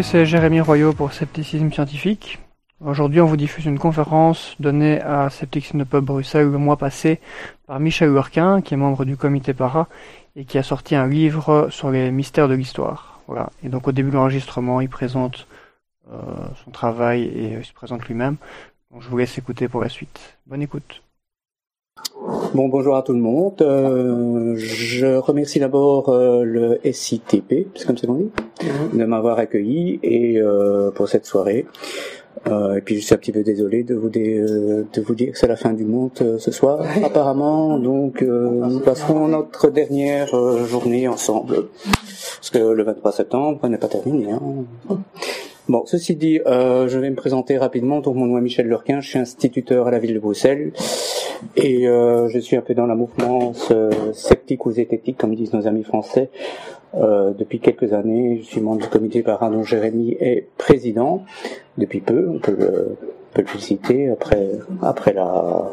C'est Jérémy Royaux pour Scepticisme Scientifique. Aujourd'hui, on vous diffuse une conférence donnée à Scepticism Pub Bruxelles le mois passé par Michel Lurquin, qui est membre du comité para et qui a sorti un livre sur les mystères de l'histoire. Voilà. Et donc au début de l'enregistrement, il présente euh, son travail et il se présente lui-même. Donc je vous laisse écouter pour la suite. Bonne écoute. Bon, bonjour à tout le monde. Euh, je remercie d'abord euh, le SITP, c'est comme ça qu'on dit, mhm. de m'avoir accueilli et euh, pour cette soirée. Euh, et puis je suis un petit peu désolé de vous, de vous dire que c'est la fin du monde ce soir, apparemment. Donc nous passerons notre dernière journée ensemble, parce que le 23 septembre n'est pas terminé. Hein. Bon, ceci dit, euh, je vais me présenter rapidement. Donc, mon nom est Michel Lurquin, je suis instituteur à la ville de Bruxelles et euh, je suis un peu dans la mouvement euh, sceptique ou zététique, comme disent nos amis français, euh, depuis quelques années. Je suis membre du comité par dont Jérémy est président depuis peu. On peut le, peut le féliciter après après la,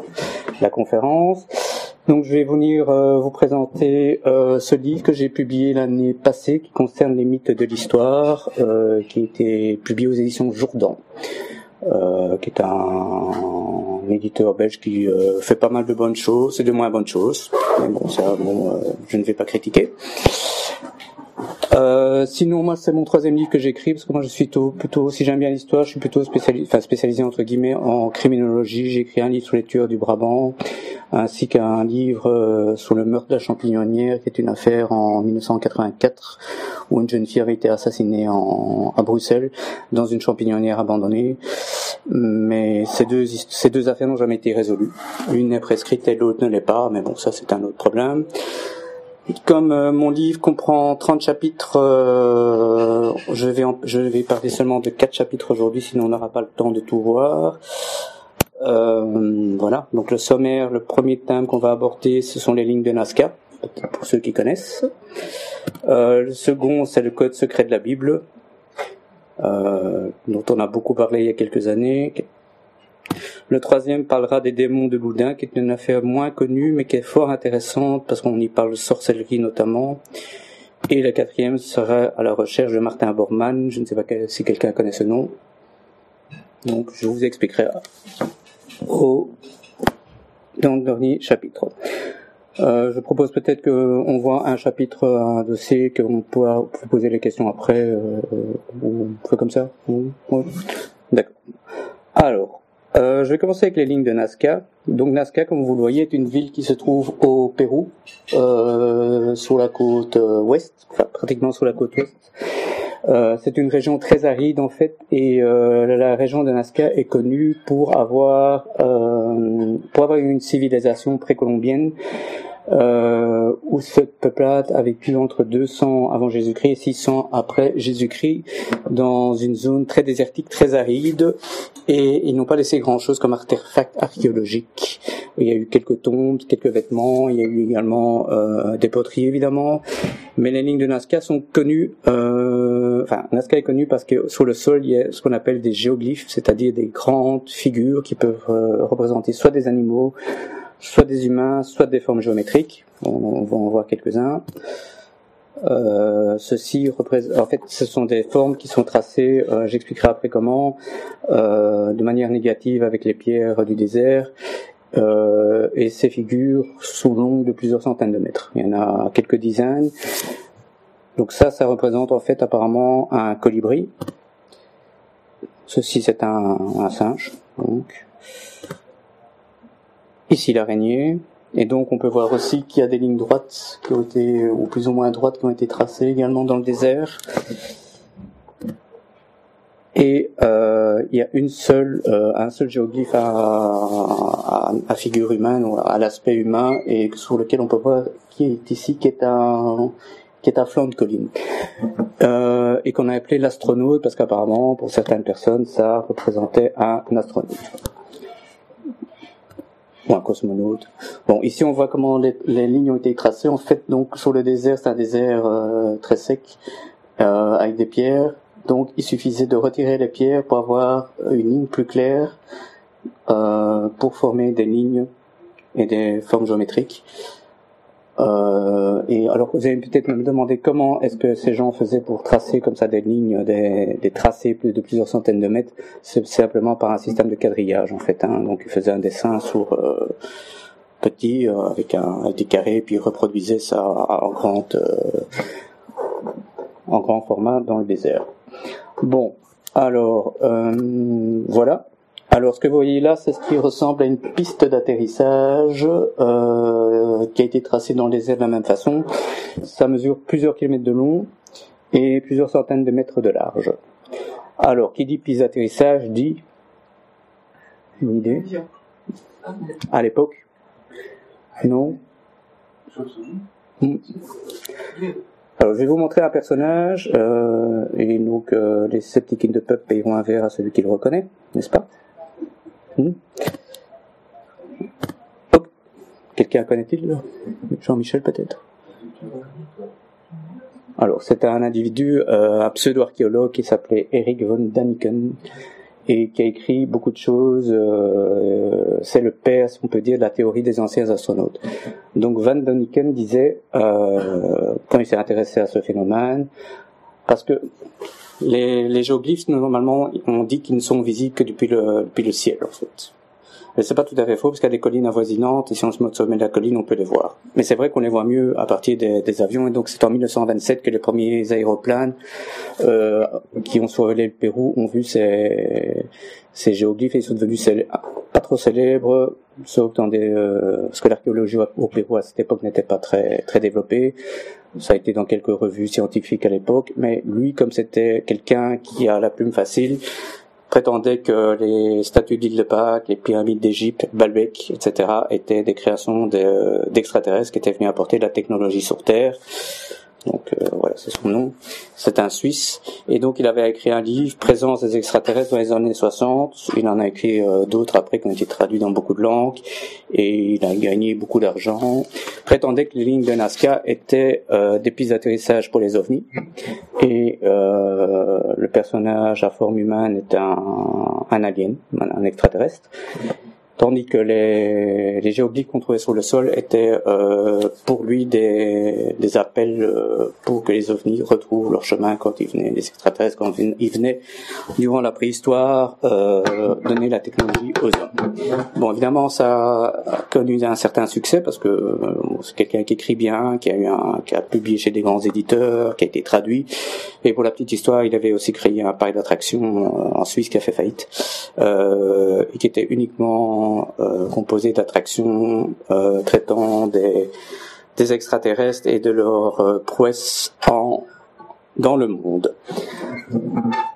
la conférence. Donc je vais venir euh, vous présenter euh, ce livre que j'ai publié l'année passée qui concerne les mythes de l'histoire, euh, qui a été publié aux éditions Jourdan, qui est un, éditeur belge qui fait pas mal de bonnes choses et de moins bonnes choses. Mais bon, ça, bon, je ne vais pas critiquer. Euh, sinon, moi, c'est mon troisième livre que j'écris parce que moi, je suis plutôt, plutôt si j'aime bien l'histoire, je suis plutôt spécialisé, enfin spécialisé entre guillemets en criminologie. J'ai un livre sur les tueurs du Brabant, ainsi qu'un livre euh, sur le meurtre de la champignonnière, qui est une affaire en 1984 où une jeune fille avait été assassinée en, à Bruxelles dans une champignonnière abandonnée. Mais ces deux, ces deux affaires n'ont jamais été résolues. L'une est prescrite et l'autre ne l'est pas, mais bon, ça c'est un autre problème. Comme euh, mon livre comprend 30 chapitres, euh, je, vais je vais parler seulement de 4 chapitres aujourd'hui, sinon on n'aura pas le temps de tout voir. Euh, voilà, donc le sommaire, le premier thème qu'on va aborder, ce sont les lignes de Nazca, pour ceux qui connaissent. le second, c'est le code secret de la Bible, dont on a beaucoup parlé il y a quelques années, le troisième parlera des démons de Loudun, qui est une affaire moins connue, mais qui est fort intéressante parce qu'on y parle de sorcellerie notamment. Et le quatrième sera à la recherche de Martin Bormann. Je ne sais pas si quelqu'un connaît ce nom. Donc, je vous expliquerai au, dans le dernier chapitre. Euh, je propose peut-être qu'on voit un chapitre, un dossier, qu'on pourra vous poser les questions après, euh, on fait comme ça. D'accord. Alors, euh, je vais commencer avec les lignes de Nazca. Donc Nazca, comme vous le voyez, est une ville qui se trouve au Pérou, euh, sur la côte euh, ouest, enfin pratiquement sur la côte ouest. Euh, c'est une région très aride en fait, et euh, la région de Nazca est connue pour avoir pour avoir une civilisation précolombienne euh, où cette peuplade a vécu entre 200 avant Jésus-Christ et 600 après Jésus-Christ dans une zone très désertique, très aride, et ils n'ont pas laissé grand-chose comme artefact archéologique. Il y a eu quelques tombes, quelques vêtements, il y a eu également euh, des poteries évidemment, mais les lignes de Nazca sont connues. Euh, enfin, Nazca est connu parce que sur le sol il y a ce qu'on appelle des géoglyphes, c'est-à-dire des grandes figures qui peuvent euh, représenter soit des animaux, soit des humains, soit des formes géométriques. On, va en voir quelques-uns. Euh, ceci représente, en fait, ce sont des formes qui sont tracées. Euh, j'expliquerai après comment, euh, de manière négative avec les pierres du désert. et ces figures sont longues de plusieurs centaines de mètres. Il y en a quelques dizaines. Donc ça, ça représente en fait apparemment un colibri. Ceci, c'est un, un singe. Donc, Ici l'araignée. Et donc on peut voir aussi qu'il y a des lignes droites qui ont été, ou plus ou moins droites, qui ont été tracées également dans le désert. Et euh, il y a une seule, euh, un seul géoglyphe à, à, figure humaine ou à l'aspect humain et sur lequel on peut voir qui est ici, qui est un qui est à flanc de colline euh, et qu'on a appelé l'astronaute parce qu'apparemment pour certaines personnes ça représentait un astronaute un cosmonaute. Bon, ici on voit comment les, lignes ont été tracées. En fait, donc sur le désert, c'est un désert euh, très sec euh, avec des pierres. Donc il suffisait de retirer les pierres pour avoir une ligne plus claire euh, pour former des lignes et des formes géométriques. Et alors vous allez peut-être me demander comment est-ce que ces gens faisaient pour tracer comme ça des lignes, des, des tracés de plusieurs centaines de mètres. C'est simplement par un système de quadrillage en fait. Hein. Donc ils faisaient un dessin sur euh, petit euh, avec un avec des carrés, puis ils reproduisaient ça en grande euh, en grand format dans le désert. Bon, alors voilà. Alors, ce que vous voyez là, c'est ce qui ressemble à une piste d'atterrissage euh, qui a été tracée dans les airs de la même façon. Ça mesure plusieurs kilomètres de long et plusieurs centaines de mètres de large. Alors, qui dit piste d'atterrissage dit une idée À l'époque Non hmm. Alors, je vais vous montrer un personnage, euh, et donc euh, les sceptiques de peuple payeront un verre à celui qui le reconnaît, n'est-ce pas? Hmm. Quelqu'un connaît-il Jean-Michel peut-être? Alors, c'était un individu, euh, un pseudo-archéologue qui s'appelait Eric von Daniken et qui a écrit beaucoup de choses. Euh, c'est le père, on peut dire, de la théorie des anciens astronautes. Donc Van Daniken disait, euh, quand il s'est intéressé à ce phénomène, parce que les, les géoglyphes, normalement, on dit qu'ils ne sont visibles que depuis le, depuis le ciel, en fait. Mais c'est pas tout à fait faux, parce qu'il y a des collines avoisinantes, et si on se met au sommet de la colline, on peut les voir. Mais c'est vrai qu'on les voit mieux à partir des, avions, et donc c'est en 1927 que les premiers aéroplanes euh, qui ont survolé le Pérou ont vu ces, ces géoglyphes, et ils sont devenus pas trop célèbres, sauf dans des... Euh, parce que l'archéologie au Pérou à cette époque n'était pas très, très développée. Ça a été dans quelques revues scientifiques à l'époque, mais lui, comme c'était quelqu'un qui a la plume facile, prétendait que les statues d'île de Pâques, les pyramides d'Égypte, Balbec, etc., étaient des créations d'extraterrestres qui étaient venus apporter de la technologie sur Terre donc euh, voilà, c'est son nom. C'est un Suisse. Et donc il avait écrit un livre, Présence des extraterrestres dans les années 60. Il en a écrit euh, d'autres après qui ont été traduits dans beaucoup de langues. Et il a gagné beaucoup d'argent. Prétendait que les lignes de Nazca étaient euh, des pistes d'atterrissage pour les ovnis. Et le personnage à forme humaine était un, un alien, un extraterrestre tandis que les, les qu'on trouvait sur le sol étaient euh, pour lui des, des appels euh, pour que les ovnis retrouvent leur chemin quand ils venaient, les extraterrestres quand ils venaient durant la préhistoire euh, donner la technologie aux hommes. Bon, évidemment, ça a connu un certain succès parce que euh, c'est quelqu'un qui écrit bien, qui a eu un, qui a publié chez des grands éditeurs, qui a été traduit. Et pour la petite histoire, il avait aussi créé un parc d'attractions euh, en Suisse qui a fait faillite euh, et qui était uniquement euh, composé d'attractions euh, traitant des, extraterrestres et de leurs euh, prouesses dans le monde.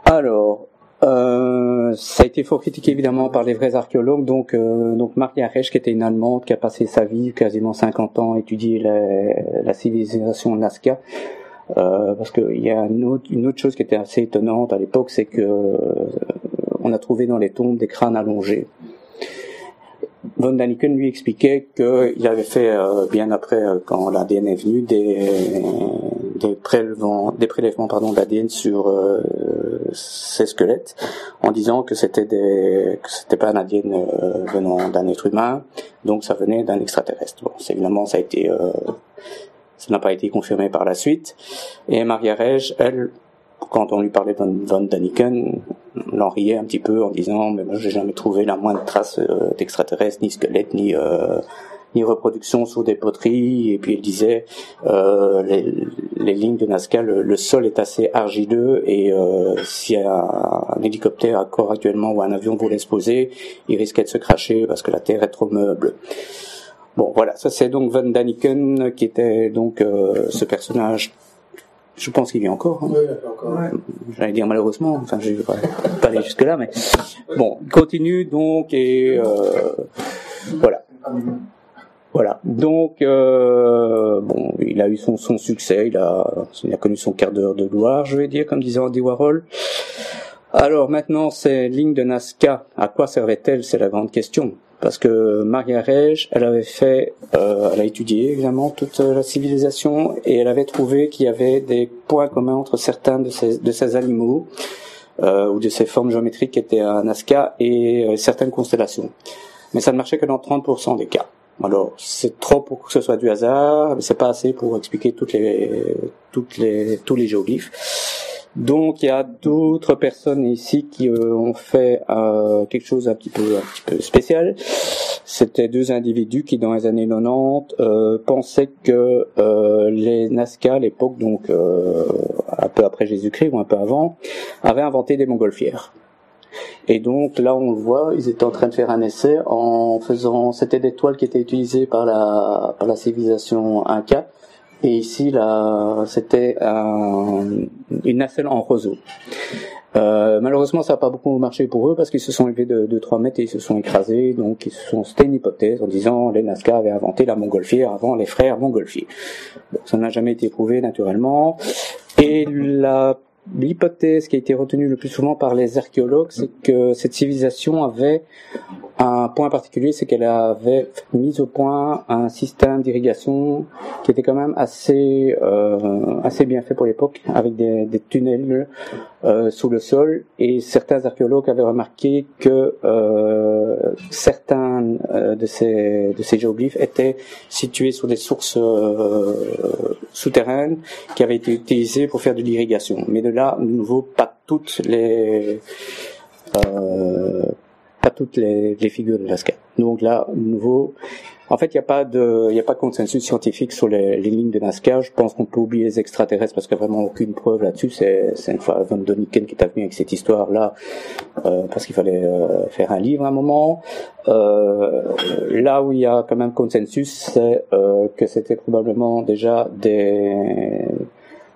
Alors, ça a été fort critiqué évidemment par les vrais archéologues. Donc, donc Maria Resch, qui était une Allemande, qui a passé sa vie, quasiment 50 ans, à étudier la, civilisation Nazca. Parce qu'il y a une autre, une autre chose qui était assez étonnante à l'époque, c'est que on a trouvé dans les tombes des crânes allongés. Von Daniken lui expliquait qu'il avait fait euh, bien après, euh, quand l'ADN est venu, des, des prélèvements, des prélèvements pardon d'ADN sur euh, ces squelettes, en disant que c'était des, que c'était pas un ADN venant d'un être humain, donc ça venait d'un extraterrestre. Bon, évidemment, ça a été, ça n'a pas été confirmé par la suite. Et Maria Rege, elle, quand on lui parlait de Von Daniken, on en riait un petit peu en disant mais moi j'ai jamais trouvé la moindre trace euh, d'extraterrestre, ni squelette, ni euh, ni reproduction sous des poteries. Et puis il disait euh, les, les, lignes de Nazca, le, sol est assez argileux et euh, si un, un, hélicoptère à corps actuellement ou un avion voulait se poser, il risquait de se cracher parce que la terre est trop meuble. Bon, voilà, ça c'est donc Van Daniken qui était donc euh, ce personnage je pense qu'il vit encore. Hein. Oui, encore. J'allais dire malheureusement, enfin je vais pas, aller jusque là, mais bon, continue donc et euh, voilà. Voilà. Donc euh, bon, il a eu son, son succès, il a, il a connu son quart d'heure de gloire, je vais dire, comme disait Andy Warhol. Alors maintenant, ces lignes de Nazca, à quoi servaient-elles C'est la grande question parce que Maria Rege, elle avait fait, euh, elle a étudié évidemment toute la civilisation et elle avait trouvé qu'il y avait des points communs entre certains de ces, de ces animaux euh, ou de ces formes géométriques qui étaient à Nazca et euh, certaines constellations. Mais ça ne marchait que dans 30% des cas. Alors, c'est trop pour que ce soit du hasard, mais c'est pas assez pour expliquer toutes les, toutes les, tous les géoglyphes. Donc, il y a d'autres personnes ici qui euh, ont fait euh, quelque chose un petit peu, un petit peu spécial. C'était deux individus qui, dans les années 90, euh, pensaient que les Nazca, à l'époque, donc un peu après Jésus-Christ ou un peu avant, avaient inventé des montgolfières. Et donc là, on le voit, ils étaient en train de faire un essai en faisant, c'était des toiles qui étaient utilisées par la par la civilisation Inca. Et ici, là, c'était un, une nacelle en roseau. Euh, malheureusement, ça n'a pas beaucoup marché pour eux parce qu'ils se sont élevés de, de 3 mètres et ils se sont écrasés. Donc, ils se sont, c'était une hypothèse en disant les Nazca avaient inventé la montgolfière avant les frères montgolfiers. Bon, ça n'a jamais été prouvé naturellement. Et la l'hypothèse qui a été retenue le plus souvent par les archéologues, c'est que cette civilisation avait un point particulier, c'est qu'elle avait mis au point un système d'irrigation qui était quand même assez euh, assez bien fait pour l'époque, avec des, des tunnels euh, sous le sol. Et certains archéologues avaient remarqué que euh, certains euh, de ces de ces géoglyphes étaient situés sur des sources euh, souterraines qui avaient été utilisées pour faire de l'irrigation. Mais de là, de nouveau, pas toutes les euh, pas toutes les, les figures de Lascaux. Donc là, de nouveau, en fait, il n'y a pas de, il a pas de consensus scientifique sur les, les lignes de Nazca. Je pense qu'on peut oublier les extraterrestres parce qu'il n'y a vraiment aucune preuve là-dessus. C'est, c'est une fois Von Doniken qui est venu avec cette histoire-là euh, parce qu'il fallait euh, faire un livre à un moment. Euh, là où il y a quand même consensus, c'est euh, que c'était probablement déjà des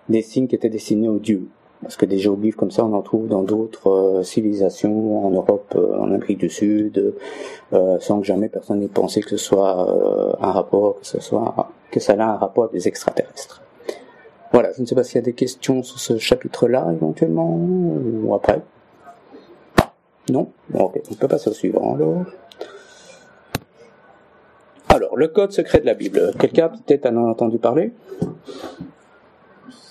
des signes qui étaient destinés aux dieux. Parce que des géoglyphes comme ça, on en trouve dans d'autres euh, civilisations, en Europe, euh, en Amérique du Sud, euh, sans que jamais personne n'ait pensé que ce soit un rapport, que ce soit que ça a un rapport avec des extraterrestres. Voilà, je ne sais pas s'il y a des questions sur ce chapitre-là éventuellement ou après. Non? Bon, Ok, on peut passer au suivant alors. Alors, le code secret de la Bible. Quelqu'un peut-être en a entendu parler?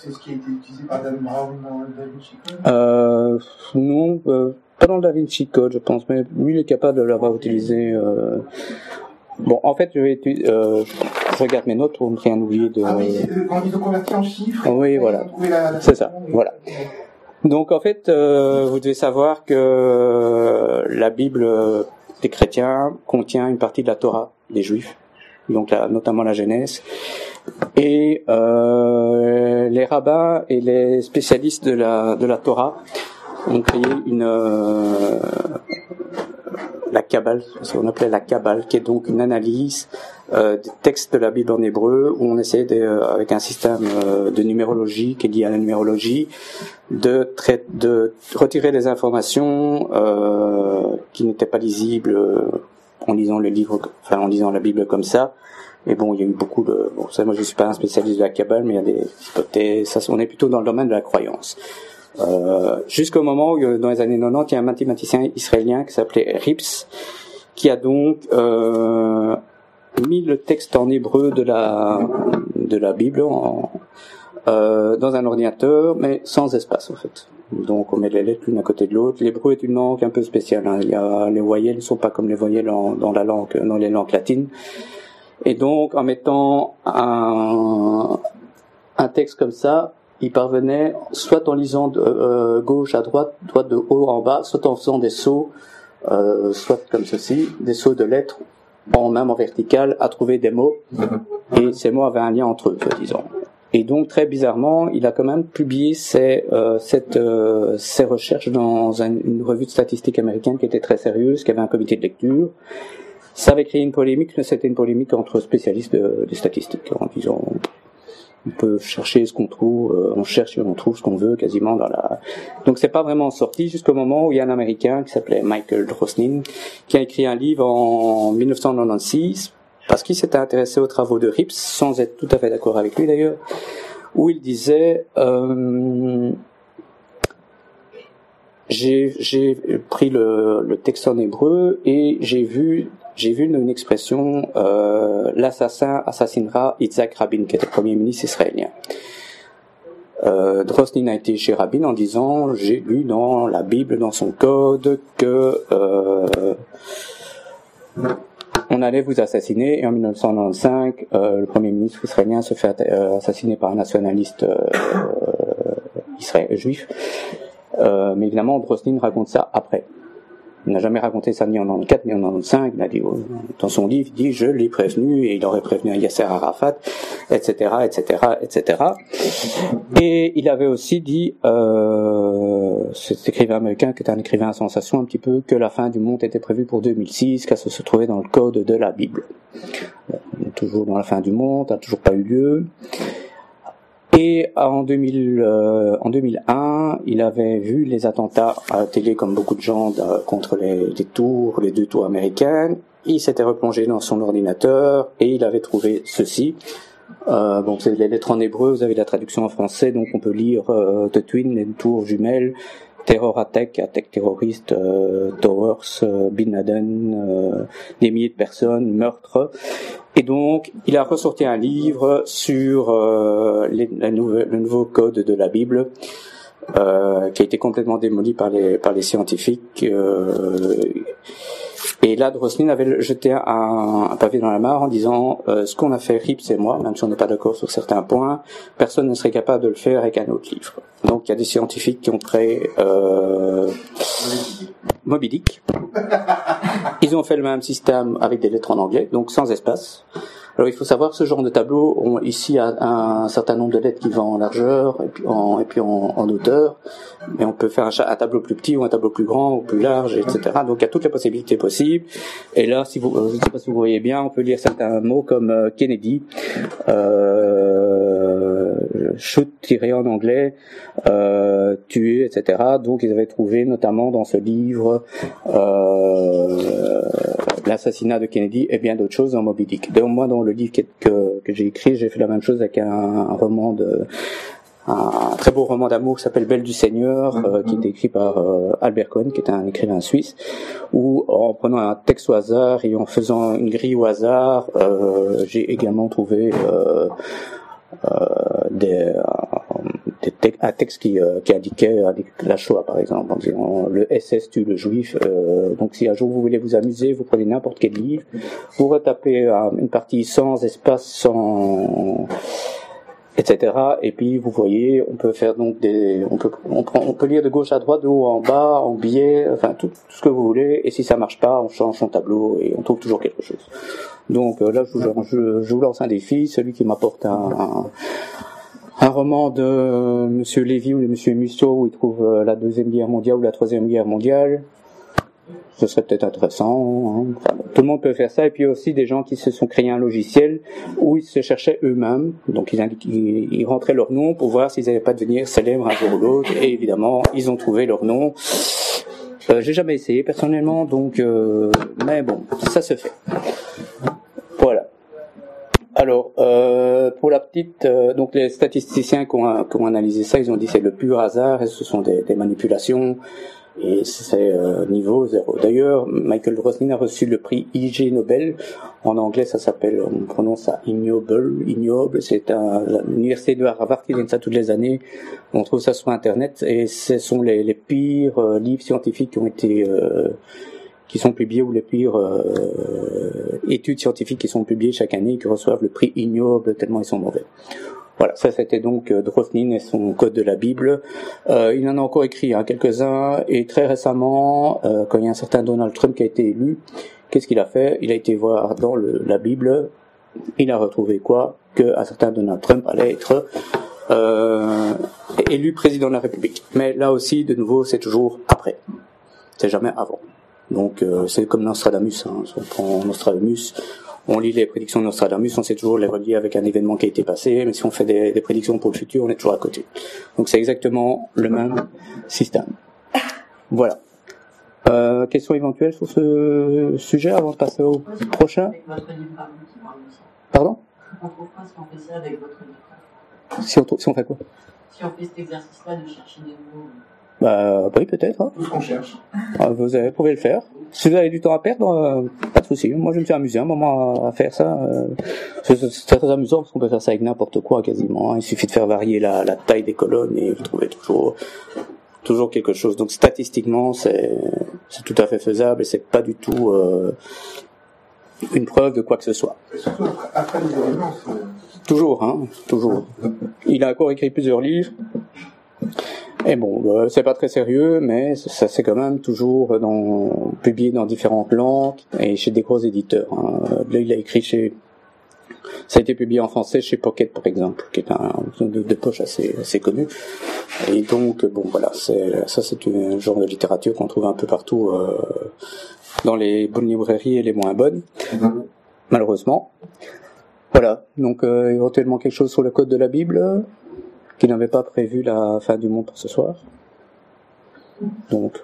C'est ce qui a été utilisé par Dan Brown dans le Da Vinci Code Euh, non, euh, pas dans le Da Vinci Code, je pense, mais lui, il est capable de l'avoir utilisé. Euh... Bon, en fait, je vais étu- euh, je regarde mes notes pour ne rien oublier de. Ah oui, c'est, euh, quand ils ont converti en chiffres. Oui, voilà. C'est ça, voilà. Donc, en fait, euh, vous devez savoir que la Bible des chrétiens contient une partie de la Torah des Juifs, donc la- notamment la Genèse. Et euh, les rabbins et les spécialistes de la de la Torah ont créé une euh, la Kabbale, ce qu'on appelait la Kabbale, qui est donc une analyse euh, des textes de la Bible en hébreu, où on essaie de, avec un système euh, de numérologie qui est lié à la numérologie, de, de retirer des informations euh, qui n'étaient pas lisibles euh, en lisant le livre, enfin en lisant la Bible comme ça. Et bon, il y a eu beaucoup de, bon, ça, moi je suis pas un spécialiste de la Kabbale, mais il y a des hypothèses. On est plutôt dans le domaine de la croyance. Euh, jusqu'au moment où, euh, dans les années 90, il y a un mathématicien israélien qui s'appelait Rips, qui a donc euh, mis le texte en hébreu de la de la Bible euh, dans un ordinateur, mais sans espace en fait. Donc on met les lettres l'une à côté de l'autre. L'hébreu est une langue un peu spéciale. hein. Il y a, les voyelles ne sont pas comme les voyelles dans la langue, dans les langues latines. Et donc en mettant un, un texte comme ça, il parvenait soit en lisant de euh, gauche à droite, droite de haut en bas, soit en faisant des sauts, euh, soit comme ceci, des sauts de lettres en même en vertical, à trouver des mots. Et ces mots avaient un lien entre eux, disons. Et donc très bizarrement, il a quand même publié ses, euh, cette, euh, ses recherches dans un- une revue de statistiques américaine qui était très sérieuse, qui avait un comité de lecture. Ça avait créé une polémique, mais c'était une polémique entre spécialistes de- des statistiques, en disant on peut chercher ce qu'on trouve, euh, on cherche et on trouve ce qu'on veut quasiment dans la. Donc c'est pas vraiment sorti jusqu'au moment où il y a un Américain qui s'appelait Michael Drosnin qui a écrit un livre en 1996 parce qu'il s'était intéressé aux travaux de Rips sans être tout à fait d'accord avec lui d'ailleurs, où il disait euh, j'ai j'ai pris le, le texte en hébreu et j'ai vu j'ai vu une, expression euh, l'assassin assassinera Yitzhak Rabin qui était le premier ministre israélien. Euh, Drosnin a été chez Rabin en disant j'ai lu dans la Bible dans son code que euh, on allait vous assassiner. Et en 1995, euh, le premier ministre israélien se fait euh, assassiner par un nationaliste euh, juif. Mais évidemment, Droslin raconte ça après. Il n'a jamais raconté ça ni en 94 ni en 95. Il a dit oh, dans son livre, il dit je l'ai prévenu et il aurait prévenu Yasser Arafat, etc., etc., etc. Et il avait aussi dit, euh, cet écrivain américain qui est un écrivain à sensation un petit peu, que la fin du monde était prévue pour 2006, car ça se trouvait dans le code de la Bible. On est toujours dans la fin du monde, ça n'a toujours pas eu lieu. Et en, 2000, euh, en 2001, il avait vu les attentats à la télé, comme beaucoup de gens, contre les, les tours, les deux tours américaines. Il s'était replongé dans son ordinateur et il avait trouvé ceci. Euh, bon, c'est les lettres en hébreu, vous avez la traduction en français, donc on peut lire euh, The Twin, les tours jumelles, Terror Attack, attaque terroriste, euh, Towers, euh, Bin Laden, euh, des milliers de personnes, meurtres. Et donc, il a ressorti un livre sur nouvelle, le nouveau code de la Bible. Euh, qui a été complètement démoli par les par les scientifiques. Et là, Droslin avait jeté un, un, pavé dans la mare en disant euh, ce qu'on a fait Rips et moi, même si on n'est pas d'accord sur certains points, personne ne serait capable de le faire avec un autre livre. Donc il y a des scientifiques qui ont créé euh, Moby Dick. Ils ont fait le même système avec des lettres en anglais, donc sans espace. Alors il faut savoir ce genre de tableau, on, ici a un, certain nombre de lettres qui vont en largeur et puis en, hauteur, mais on peut faire un, tableau plus petit ou un tableau plus grand ou plus large, etc. Donc il y a toutes les possibilités possibles. Et là, si vous, je ne sais pas si vous voyez bien, on peut lire certains mots comme euh, Kennedy, euh, shoot tiré en anglais, euh, tuer, etc. Donc ils avaient trouvé notamment dans ce livre euh, l'assassinat de Kennedy et bien d'autres choses dans Moby Dick. Donc moi dans le livre que, que, que j'ai écrit, j'ai fait la même chose avec un, un roman de un très beau roman d'amour qui s'appelle Belle du Seigneur, euh, qui est écrit par euh, Albert Cohen, qui est un écrivain suisse, où en prenant un texte au hasard et en faisant une grille au hasard, euh, j'ai également trouvé euh, euh, des, des te un texte qui, qui indiquait la Shoah, par exemple, en le SS tue le juif. donc si un jour vous voulez vous amuser, vous prenez n'importe quel livre, vous retapez une partie sans espace, sans etc. Et puis vous voyez, on peut faire donc des, on peut, on, prend, on peut lire de gauche à droite, de haut en bas, en biais, enfin tout, tout, ce que vous voulez. Et si ça marche pas, on change son tableau et on trouve toujours quelque chose. Donc euh, là, je vous, je, je vous, lance un défi, celui qui m'apporte un, un, roman de Monsieur Lévy ou de Monsieur Musso où il trouve euh, la deuxième guerre mondiale ou la troisième guerre mondiale ce serait peut-être intéressant. Hein. Tout le monde peut faire ça. Et puis aussi des gens qui se sont créés un logiciel où ils se cherchaient eux-mêmes. Donc ils, ils, rentraient leur nom pour voir s'ils n'avaient pas devenir célèbres un jour ou l'autre. Et évidemment, ils ont trouvé leur nom. Euh, J'ai jamais essayé personnellement, donc euh, mais bon, ça se fait. Voilà. Alors, euh, pour la petite, donc les statisticiens qui ont, analysé ça, ils ont dit c'est le pur hasard et ce sont des manipulations et c'est euh, niveau zéro. D'ailleurs, Michael Roslin a reçu le prix IG Nobel. En anglais, ça s'appelle, on prononce ça ignoble, ignoble. C'est l'université de Harvard qui donne ça toutes les années. On trouve ça sur Internet et ce sont les, les pires euh, livres scientifiques qui ont été euh, qui sont publiés ou les pires euh, études scientifiques qui sont publiées chaque année qui reçoivent le prix ignoble tellement ils sont mauvais. Voilà, ça c'était donc euh, Droslin et son code de la Bible. Euh, il en a encore écrit hein, quelques-uns et très récemment, euh, quand il y a un certain Donald Trump qui a été élu, qu'est-ce qu'il a fait? Il a été voir dans le, la Bible, il a retrouvé quoi? Que un certain Donald Trump allait être euh, élu président de la République. Mais là aussi, de nouveau, c'est toujours après. C'est jamais avant. Donc euh, c'est comme Nostradamus. Hein. On prend Nostradamus, on lit les prédictions de Nostradamus, on sait toujours les relier avec un événement qui a été passé, mais si on fait des, prédictions pour le futur, on est toujours à côté. Donc c'est exactement le même système. Voilà. Euh, questions éventuelles sur ce sujet avant de passer au prochain? Pardon? Si on fait si on fait quoi? Si on fait cet exercice-là de chercher des mots. Bah oui, peut-être. Hein. Tout ce qu'on cherche? Ah, vous avez, pouvez le faire. Si vous avez du temps à perdre, euh, pas de souci. Moi, je me suis amusé un moment à, à faire ça. Euh, c'est très amusant parce qu'on peut faire ça avec n'importe quoi quasiment. Hein. Il suffit de faire varier la, la, taille des colonnes et vous trouvez toujours toujours quelque chose. Donc statistiquement, c'est c'est tout à fait faisable et c'est pas du tout euh, une preuve de quoi que ce soit. Et surtout après, après les événements, c'est- Toujours, hein, toujours. Il a encore écrit plusieurs livres. Et bon, euh, c'est pas très sérieux, mais ça c'est quand même toujours dans, publié dans différentes langues et chez des gros éditeurs. hein. Là, il a écrit chez, ça a été publié en français chez Pocket par exemple, qui est un de, de poche assez, assez connu. Et donc, bon, voilà, ça c'est un genre de littérature qu'on trouve un peu partout euh, dans les bonnes librairies et les moins bonnes, malheureusement. Voilà, donc euh, éventuellement quelque chose sur le code de la Bible, qui n'avait pas prévu la fin du monde pour ce soir. Donc,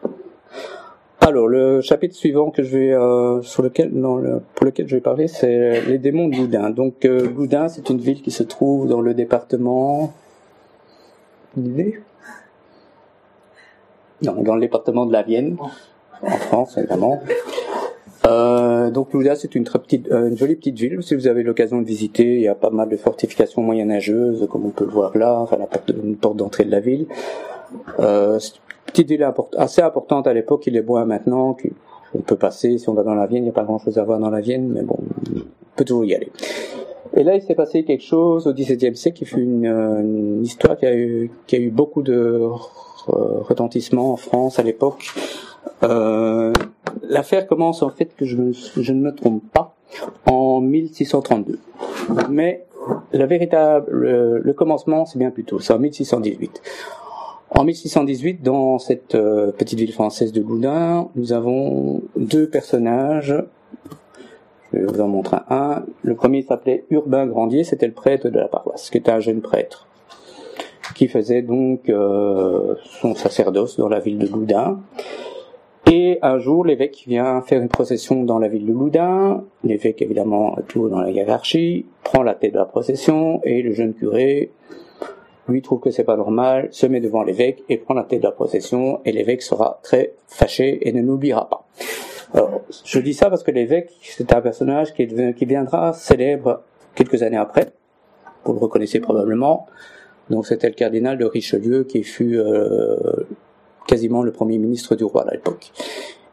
alors le chapitre suivant que je vais euh, sur lequel, non, pour lequel je vais parler, c'est les démons de Loudun. Donc euh, c'est une ville qui se trouve dans le département. Une Non, dans le département de la Vienne, en France évidemment. Euh, donc Loudun, c'est une très petite, euh, une jolie petite ville. Si vous avez l'occasion de visiter, il y a pas mal de fortifications moyenâgeuses, comme on peut le voir là, enfin la porte, d'entrée de la ville. Euh, petite ville import- assez importante à l'époque, il est moins maintenant. On peut passer, si on va dans la Vienne, il n'y a pas grand-chose à voir dans la Vienne, mais bon, on peut toujours y aller. Et là, il s'est passé quelque chose au XVIIe siècle qui fut une, euh, une histoire qui a eu, qui a eu beaucoup de re- retentissement en France à l'époque. Euh, L'affaire commence en fait que je, ne me trompe pas en 1632. Mais la véritable, le, le commencement, c'est bien plus tôt, c'est en 1618. En 1618, dans cette euh, petite ville française de Loudun, nous avons deux personnages. Je vais vous en montrer un. Le premier s'appelait Urbain Grandier, c'était le prêtre de la paroisse, qui était un jeune prêtre, qui faisait donc euh, son sacerdoce dans la ville de Loudun. Et un jour, l'évêque vient faire une procession dans la ville de Loudun. L'évêque, évidemment, est tout dans la hiérarchie, prend la tête de la procession, et le jeune curé, lui, trouve que c'est pas normal, se met devant l'évêque et prend la tête de la procession, et l'évêque sera très fâché et ne l'oubliera pas. Alors, je dis ça parce que l'évêque, c'est un personnage qui, qui viendra célèbre quelques années après. Vous le reconnaissez probablement. Donc, c'était le cardinal de Richelieu qui fut euh, quasiment le premier ministre du roi à l'époque.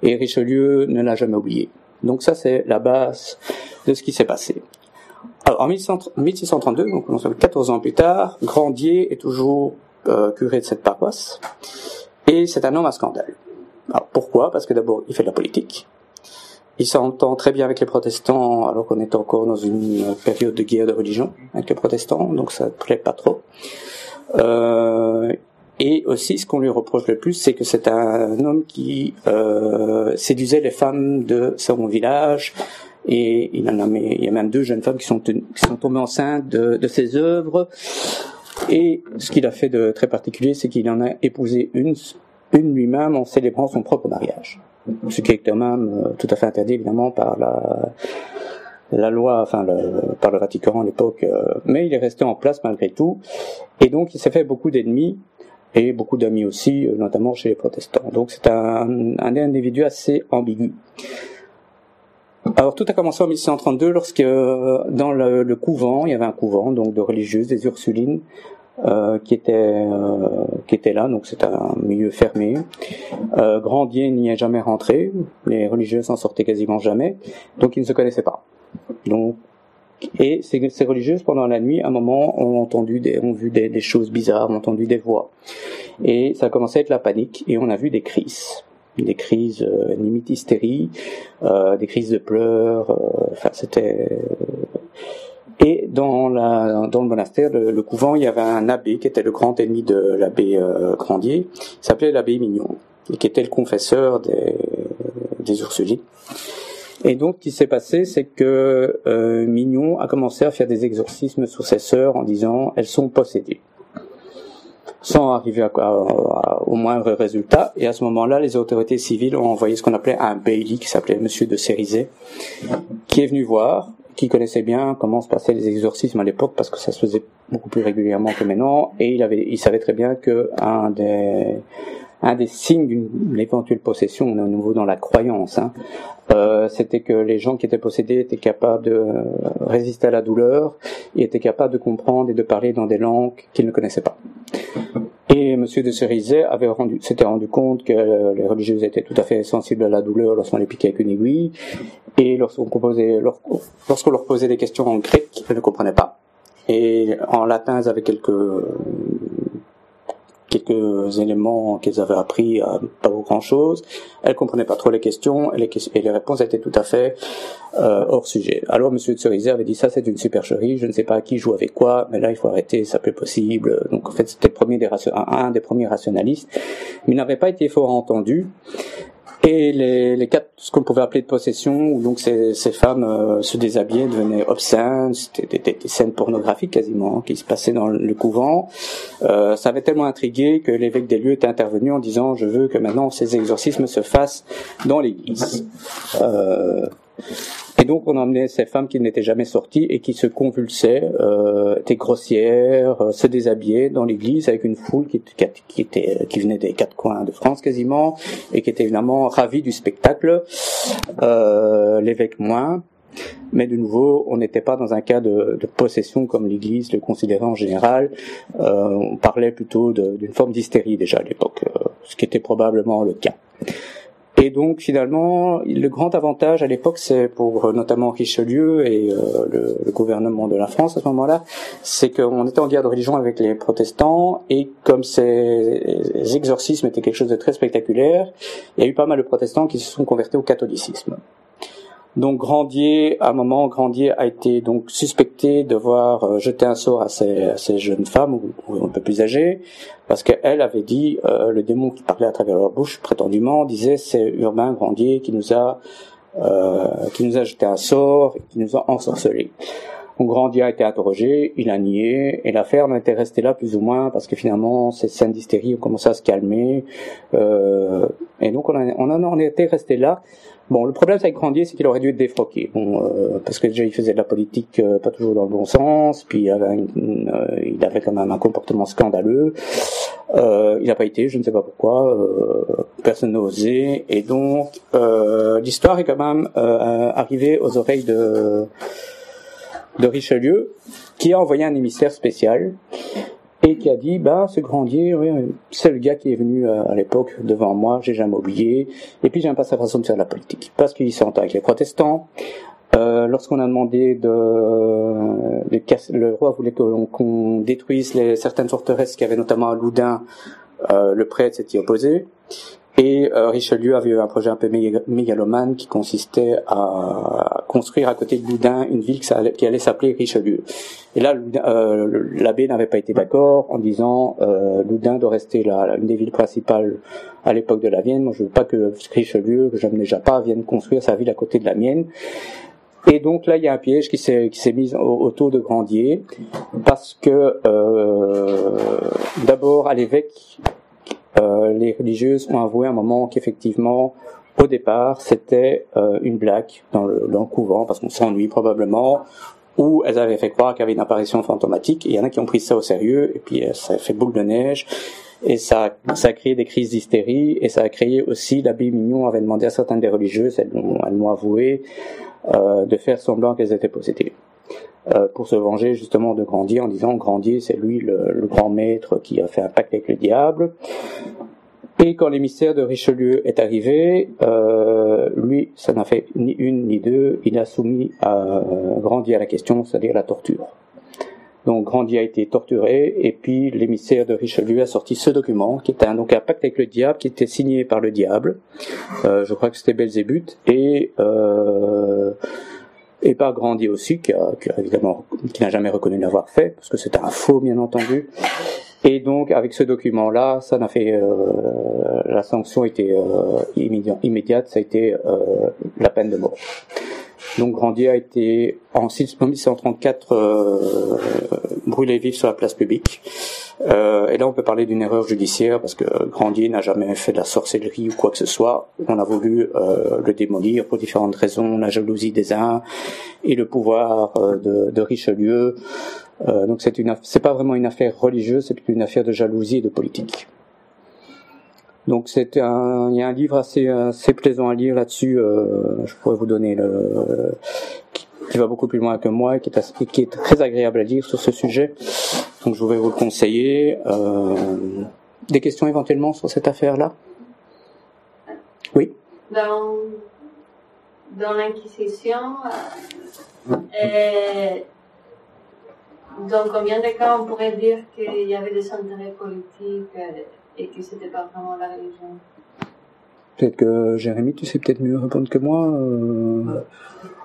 Et Richelieu ne l'a jamais oublié. Donc ça, c'est la base de ce qui s'est passé. Alors, en 1630 1632, donc nous sommes 14 ans plus tard, Grandier est toujours euh, curé de cette paroisse, et c'est un homme à scandale. Alors pourquoi? Parce que d'abord, il fait de la politique. Il s'entend très bien avec les protestants, alors qu'on est encore dans une période de guerre de religion avec les protestants, donc ça ne plaît pas trop. Euh, et aussi, ce qu'on lui reproche le plus, c'est que c'est un homme qui euh, séduisait les femmes de son village. Et il, en a, mis- il y a même deux jeunes femmes qui sont, tenues- qui sont tombées enceintes de, de ses œuvres. Et ce qu'il a fait de très particulier, c'est qu'il en a épousé une, une lui-même en célébrant son propre mariage. Ce qui est quand même euh, tout à fait interdit, évidemment, par la, la loi, enfin, le, par le Vatican à l'époque. euh, mais il est resté en place malgré tout. Et donc, il s'est fait beaucoup d'ennemis et beaucoup d'amis aussi, euh, notamment chez les protestants. Donc c'est un, un individu assez ambigu. Alors tout a commencé en 1632 lorsque euh, dans le, le couvent, il y avait un couvent donc de religieuses, des Ursulines, euh, qui étaient euh, qui étaient là, donc c'est un milieu fermé. Euh, Grandier n'y est jamais rentré, les religieuses s'en sortaient quasiment jamais, donc ils ne se connaissaient pas. Donc et ces, ces religieuses, pendant la nuit, à un moment, ont entendu des, ont vu des, des choses bizarres, ont entendu des voix. Et ça a commencé à être la panique, et on a vu des crises. Des crises euh, limite hystérie, euh, des crises de pleurs, euh, enfin c'était... Et dans, la, dans le monastère, le, le couvent, il y avait un abbé qui était le grand ennemi de l'abbé euh, Grandier, qui s'appelait l'abbé Mignon, et qui était le confesseur des, des Ursulines. Et donc, ce qui s'est passé, c'est que euh, Mignon a commencé à faire des exorcismes sur ses sœurs en disant elles sont possédées, sans arriver à, à- à- au moindre résultat. Et à ce moment-là, les autorités civiles ont envoyé ce qu'on appelait un bailey, qui s'appelait Monsieur de Cérizet, qui est venu voir, qui connaissait bien comment se passaient les exorcismes à l'époque, parce que ça se faisait beaucoup plus régulièrement que maintenant, et il avait, il savait très bien que un des un des signes d'une éventuelle possession, on est à nouveau dans la croyance, hein, euh, c'était que les gens qui étaient possédés étaient capables de euh, résister à la douleur et étaient capables de comprendre et de parler dans des langues qu'ils ne connaissaient pas. Et Monsieur de Cerizet avait rendu, s'était rendu compte que les religieuses étaient tout à fait sensibles à la douleur lorsqu'on les piquait avec une aiguille. Et lorsqu'on proposait, lorsqu'on leur posait des questions en grec, elles ne comprenaient pas. Et en latin, elles avaient quelques quelques éléments qu'elles avaient appris, à pas grand chose. Elles comprenaient pas trop les questions et les, et les réponses étaient tout à fait euh, hors sujet. Alors Monsieur de Cerizet avait dit ça c'est une supercherie, je ne sais pas qui joue avec quoi, mais là il faut arrêter, ça peut possible. Donc en fait c'était premier des un des premiers rationalistes, mais il n'avait pas été fort entendu. Et les, les quatre, ce qu'on pouvait appeler de possession, où donc ces, ces femmes euh, se déshabillaient, devenaient obscènes, c'était des, des, scènes pornographiques quasiment hein, qui se passaient dans le couvent. Euh, ça avait tellement intrigué que l'évêque des lieux était intervenu en disant je veux que maintenant ces exorcismes se fassent dans l'église. Euh, et donc on emmenait ces femmes qui n'étaient jamais sorties et qui se convulsaient, euh, étaient grossières, euh, se déshabillaient dans l'église avec une foule qui, était, qui venait des quatre coins de France quasiment et qui était évidemment ravie du spectacle. Euh, L'évêque moins. Mais de nouveau, on n'était pas dans un cas de, possession comme l'Église le considérait en général. Euh, on parlait plutôt d'une forme d'hystérie déjà à l'époque, ce qui était probablement le cas. Et donc finalement, le grand avantage à l'époque, c'est pour euh, notamment Richelieu et euh, le, gouvernement de la France à ce moment-là, c'est qu'on était en guerre de religion avec les protestants et comme ces exorcismes étaient quelque chose de très spectaculaire, il y a eu pas mal de protestants qui se sont convertis au catholicisme. Donc Grandier, à un moment, Grandier a été donc suspecté de voir euh, jeter un sort à ces, jeunes femmes ou, un peu plus âgées, parce qu'elle avait dit, euh, le démon qui parlait à travers leur bouche, prétendument, disait c'est Urbain Grandier qui nous a euh, qui nous a jeté un sort, qui nous a ensorcelés. Donc Grandier a été interrogé, il a nié, et l'affaire en était restée là plus ou moins, parce que finalement, ces scènes d'hystérie ont commencé à se calmer, euh, et donc on, on en était resté là. Bon, le problème avec Grandier, c'est qu'il aurait dû être défroqué. Euh, parce que déjà il faisait de la politique euh, pas toujours dans le bon sens, puis il avait, euh, il avait quand même un comportement scandaleux. il n'a pas été, je ne sais pas pourquoi, personne n'a osé, et donc l'histoire est quand même arrivée aux oreilles de de Richelieu, qui a envoyé un émissaire spécial et qui a dit bah ce Grandier oui, c'est le gars qui est venu euh, à l'époque devant moi j'ai jamais oublié et puis j'aime pas sa façon de faire de la politique parce qu'il s'entend avec les protestants. Euh, lorsqu'on a demandé de, de le roi voulait qu'on détruise les, certaines forteresses qu'il y avait notamment à Loudun euh, le prêtre s'était opposé et euh, Richelieu avait eu un projet un peu mégalomane qui consistait à construire à côté de Loudun une ville qui allait s'appeler Richelieu. Et là, euh, l'abbé n'avait pas été d'accord en disant euh, Loudun doit rester la, une des villes principales à l'époque de la Vienne. Moi, je veux pas que Richelieu, que j'aime déjà pas, vienne construire sa ville à côté de la mienne. Et donc là, il y a un piège qui s'est qui mis autour de Grandier parce que euh, d'abord à l'évêque euh, les religieuses ont avoué un moment qu'effectivement, au départ, c'était euh, une blague dans le, dans le couvent, parce qu'on s'ennuie probablement, ou elles avaient fait croire qu'il y avait une apparition fantomatique, et il y en a qui ont pris ça au sérieux, et puis euh, ça a fait boule de neige, et ça, ça a créé des crises d'hystérie, et ça a créé aussi, l'abbé Mignon avait demandé à certaines des religieuses, elles m'ont avoué, euh, de faire semblant qu'elles étaient possédées. Euh, pour se venger justement de Grandier en disant Grandier c'est lui le, grand maître qui a fait un pacte avec le diable. Et quand l'émissaire de Richelieu est arrivé, euh, lui, ça n'a fait ni une ni deux, il a soumis à Grandier à la question, c'est-à-dire la torture. Donc Grandier a été torturé, et puis l'émissaire de Richelieu a sorti ce document, qui était un, donc un pacte avec le diable, qui était signé par le diable. Euh, je crois que c'était Belzébuth, et euh, et par Grandier aussi, qui, a, qui évidemment qui n'a jamais reconnu l'avoir fait, parce que c'était un faux, bien entendu. Et donc, avec ce document-là, ça n'a fait euh, la sanction était euh, immédiate, ça a été euh, la peine de mort. Donc Grandier a été en 1634 euh, brûlé vif sur la place publique. Euh, et là, on peut parler d'une erreur judiciaire parce que Grandier n'a jamais fait de la sorcellerie ou quoi que ce soit. On a voulu euh, le démolir pour différentes raisons, la jalousie des uns et le pouvoir euh, de, de, Richelieu. Euh, donc c'est une, c'est pas vraiment une affaire religieuse, c'est une affaire de jalousie et de politique. Donc c'est un, il y a un livre assez, assez plaisant à lire là-dessus. Euh, je pourrais vous donner le, qui va beaucoup plus loin que moi et qui est, qui est très agréable à lire sur ce sujet. Donc je vais vous le conseiller. Euh, Des questions éventuellement sur cette affaire-là? Oui? Dans, dans l'Inquisition, euh, dans combien de cas on pourrait dire qu'il y avait des intérêts politiques euh, et que c'était pas vraiment la religion Peut-être que Jérémy, tu sais peut-être mieux répondre que moi. euh,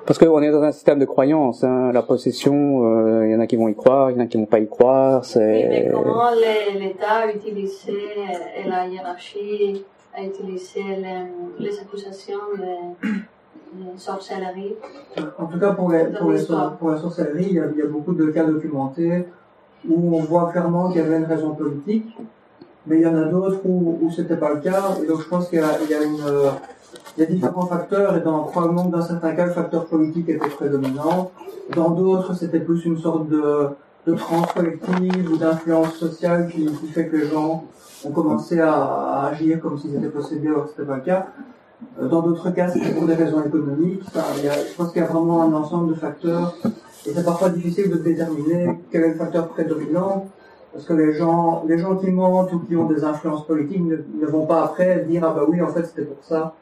Parce qu'on est dans un système de croyance. Hein. La possession, euh, il y en a qui vont y croire, il y en a qui vont pas y croire. Mais comment l'État a utilisé euh, et la hiérarchie a utilisé les, les accusations de, de sorcellerie? En tout cas, pour les, pour les, l'histoire. pour la sorcellerie, il y, a, il y a beaucoup de cas documentés où on voit clairement qu'il y avait une raison politique, mais il y en a d'autres où, où c'était pas le cas. Et donc, je pense qu'il y a, y une, il y a différents facteurs, et dans, probablement dans certains cas, le facteur politique était prédominant. Dans d'autres, c'était plus une sorte de, de transe collective ou d'influence sociale qui, fait que les gens ont commencé à, agir comme s'ils étaient possédés alors que c'était pas le cas. Euh, Dans d'autres cas, c'est pour des raisons économiques. Je pense qu'il y a vraiment un ensemble de facteurs. Et c'est parfois difficile de déterminer quel est le facteur prédominant. Parce que les gens, les gens qui mentent ou qui ont des influences politiques ne, vont pas après dire ah bah oui en fait c'était pour ça.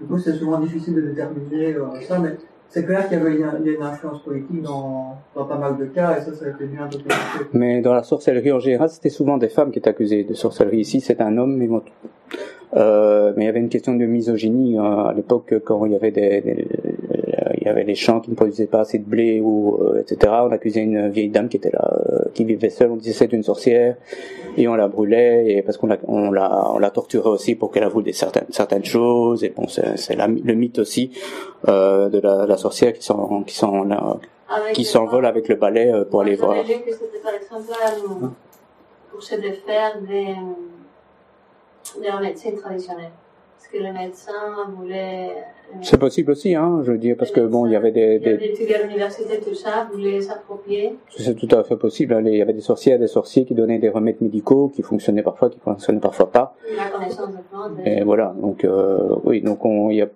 Du coup c'est souvent difficile de déterminer euh, ça, mais c'est clair qu'il y avait une influence politique dans, dans pas mal de cas et ça ça a été bien documenté. Mais dans la sorcellerie en général, c'était souvent des femmes qui étaient accusées de sorcellerie. Ici, c'est un homme, mais bon. Euh, mais il y avait une question de misogynie euh, à l'époque quand il y avait des, des- il y avait des champs qui ne produisaient pas assez de blé ou euh, etc. On accusait une vieille dame qui était là, euh, qui vivait seule. On disait c'est une sorcière et on la brûlait et parce qu'on la on la on la torturait aussi pour qu'elle avoue des certaines certaines choses. Et bon, c'est le mythe aussi euh, de la, la sorcière qui s'en qui s'en avec qui le s'envole avec le balai euh, pour aller Moi, voir. j'avais lu que c'était par exemple euh, pour se défaire des, de la médecine traditionnelle. Parce que les médecins voulaient. euh, C'est possible aussi, hein, je veux dire, parce que bon, il y avait des, des des étudiants à l'université, tout ça, voulaient s'approprier. c'est tout à fait possible. hein, Il y avait des sorcières, des sorciers qui donnaient des remèdes médicaux, qui fonctionnaient parfois, qui fonctionnaient parfois pas. la connaissance plantes. Et voilà. Donc, euh, oui, donc on, il y a,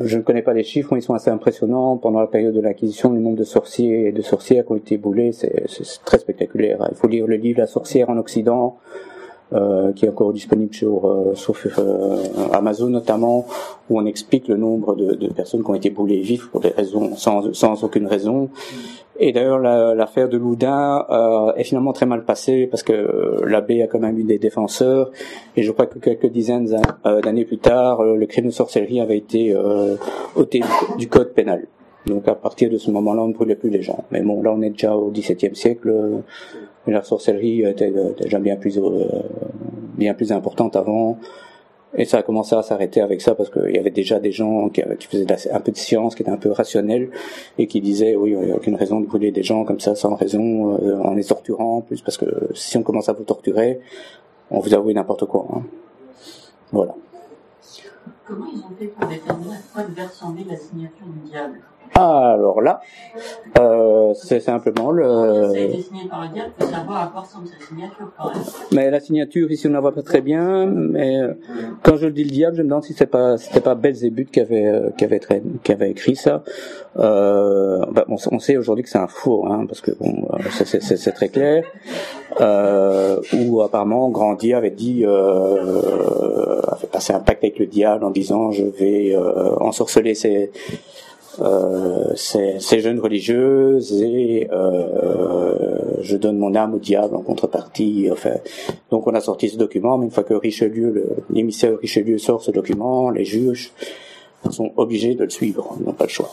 je ne connais pas les chiffres, mais ils sont assez impressionnants. Pendant la période de l'Inquisition, le nombre de sorciers et de sorcières qui ont été boulés, c'est très spectaculaire. Il faut lire le livre La sorcière en Occident, euh, qui est encore disponible sur, euh, sur euh, Amazon notamment, où on explique le nombre de, de personnes qui ont été brûlées vives pour des raisons sans, sans aucune raison. Et d'ailleurs, la- l'affaire de Loudun euh, est finalement très mal passée parce que euh, l'abbé a quand même eu des défenseurs. Et je crois que quelques dizaines euh, d'années plus tard, le crime de sorcellerie avait été ôté du code pénal. Donc à partir de ce moment-là, on ne brûlait plus les gens. Mais bon, là, on est déjà au XVIIe siècle. La sorcellerie était euh, déjà bien plus, euh, bien plus importante avant. Et ça a commencé à s'arrêter avec ça parce qu'il y avait déjà des gens qui, faisaient un peu de science, qui étaient un peu rationnels et qui disaient oui, il n'y a aucune raison de brûler des gens comme ça sans raison, euh, en les torturant en plus parce que si on commence à vous torturer, on vous avoue n'importe quoi. hein. Voilà. Comment ils ont fait pour déterminer à quoi devait ressembler la signature du diable? Alors là, euh, c'est simplement Ça a le. été signé par le diable, il faut savoir à quoi ressemble sa signature quand même. Mais la signature ici on ne la voit pas très bien. Mais euh, quand je dis le diable, je me demande si c'est pas c'était pas Belzébuth qui avait euh, qui avait tra- qui avait écrit ça. Euh, bah, on, on sait aujourd'hui que c'est un faux, hein, parce que bon, euh, c'est- très clair. Euh, où apparemment Grandier avait dit euh, avait passé un pacte avec le diable en disant je vais euh, ensorceler ces euh, ces, ces jeunes religieuses et euh, je donne mon âme au diable en contrepartie. Enfin, donc on a sorti ce document, mais une fois que Richelieu, l'émissaire Richelieu sort ce document, les juges sont obligés de le suivre, ils n'ont pas le choix.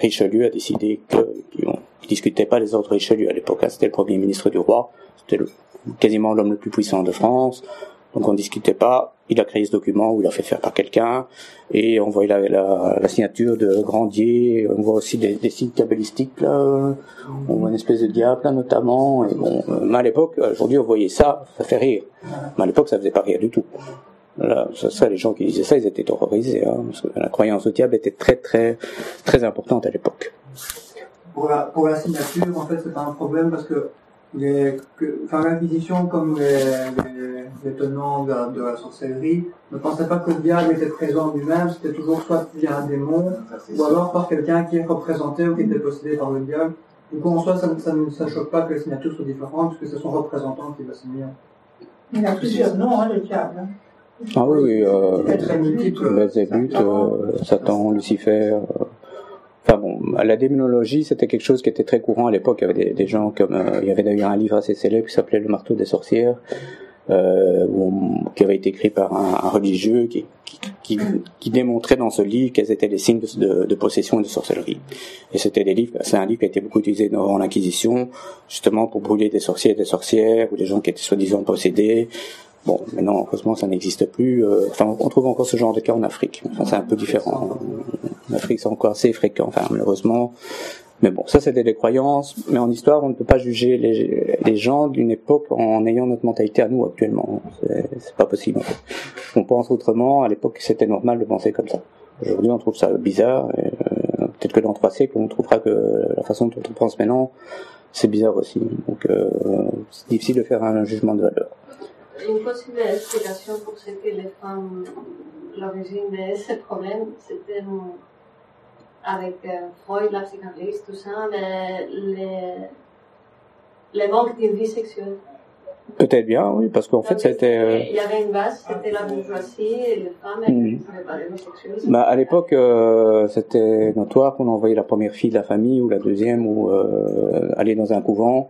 Richelieu a décidé que ne discutait pas les ordres Richelieu à l'époque. hein. C'était le premier ministre du roi, c'était quasiment l'homme le plus puissant de France. Donc on discutait pas. Il a créé ce document où il a fait faire par quelqu'un et on voit la, la, la signature de Grandier. On voit aussi des, des signes cabalistiques là. On voit une espèce de diable là notamment. Et bon, euh, mais à l'époque, aujourd'hui on voyait ça, ça fait rire. Mais à l'époque ça faisait pas rire du tout. Là, ça, ça, les gens qui disaient ça, ils étaient horrorisés, hein, parce que la croyance au diable était très très très importante à l'époque. Pour la, pour la signature, en fait, c'est pas un problème parce que les, que, enfin, l'Inquisition, comme les, les, les tenants de la, de la sorcellerie, ne pensaient pas que le diable était présent lui-même, c'était toujours soit via un démon, ou alors par quelqu'un qui est représenté ou qui était possédé par le diable. Du coup, en soi, ça, ne- ça ne ça choque pas que les signatures soient différentes, puisque c'est son représentant qui va signer. Il a plusieurs noms, hein, le diable. hein. Ah oui, oui, euh, multiple. Belzébuth, euh, Satan, Lucifer. Enfin bon, la démonologie, c'était quelque chose qui était très courant à l'époque. Il y avait des, gens comme, euh, il y avait d'ailleurs un livre assez célèbre qui s'appelait Le marteau des sorcières, euh, qui avait été écrit par un, religieux qui, qui, qui, qui démontrait dans ce livre quels étaient les signes de, de possession et de sorcellerie. Et c'était des livres, c'est un livre qui a été beaucoup utilisé dans l'Inquisition, justement pour brûler des sorciers et des sorcières ou des gens qui étaient soi-disant possédés. Bon, maintenant, heureusement, ça n'existe plus. Euh, enfin, on trouve encore ce genre de cas en Afrique. Enfin, c'est un peu différent. En Afrique, c'est encore assez fréquent, enfin, malheureusement. Mais bon, ça, c'était des croyances. Mais en histoire, on ne peut pas juger les, gens d'une époque en ayant notre mentalité à nous actuellement. C'est pas possible. On pense autrement. À l'époque, c'était normal de penser comme ça. Aujourd'hui, on trouve ça bizarre. euh, Peut-être que dans trois siècles, on trouvera que la façon dont on pense maintenant, c'est bizarre aussi. Donc, euh, c'est difficile de faire un jugement de valeur. Une possible explication pour ce que les femmes, l'origine de ce problème, c'était euh, avec euh, Freud, la psychanalyse, tout ça, mais les, les manques d'une vie sexuelle. Peut-être bien, oui, parce qu'en fait, Donc, c'était. euh, Il y avait une base, c'était la bourgeoisie, et les femmes, elles ne savaient pas de vie sexuelle. Bah, à l'époque, euh, c'était notoire qu'on envoyait la première fille de la famille ou la deuxième ou euh, aller dans un couvent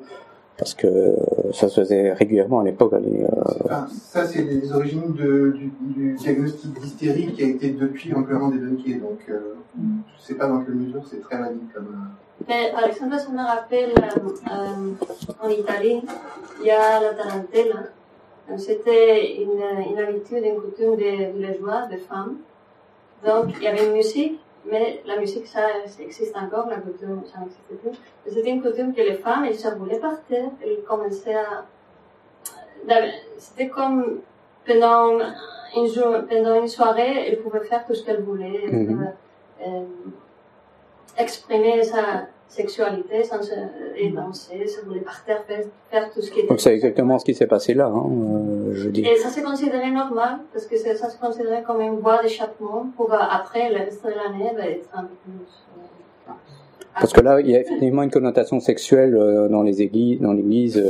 parce que ça se faisait régulièrement à l'époque. aller, euh, ça, c'est les origines de- du, du diagnostic d'hystérie qui a été depuis l'emploiement des Dunkies. Donc, euh, je sais pas dans quelle mesure c'est très valide comme. euh, Mais exemple, ça me rappelle, euh, euh, en Italie, il y a la tarantella. C'était une, une habitude, une coutume des villageois, des femmes. Donc, il y avait une musique, mais la musique, ça, ça existe encore, la coutume, ça n'existe plus. C'était une coutume que les femmes, elles se roulaient par terre, elles commençaient à... C'était comme pendant une, jour, pendant une soirée, elles pouvaient faire tout ce qu'elles voulaient. Pouvaient, euh, exprimer sa sexualité sans se, et danser, se rouler par terre, faire, tout ce qui était. donc c'est exactement ce qui s'est passé là, hein, euh, je dis. Et ça c'est considéré normal, parce que ça c'est considéré comme une voie d'échappement pour euh, après, le reste de l'année, bah, être un peu plus. euh, Parce que là, il y a effectivement une connotation sexuelle dans les églises, dans l'église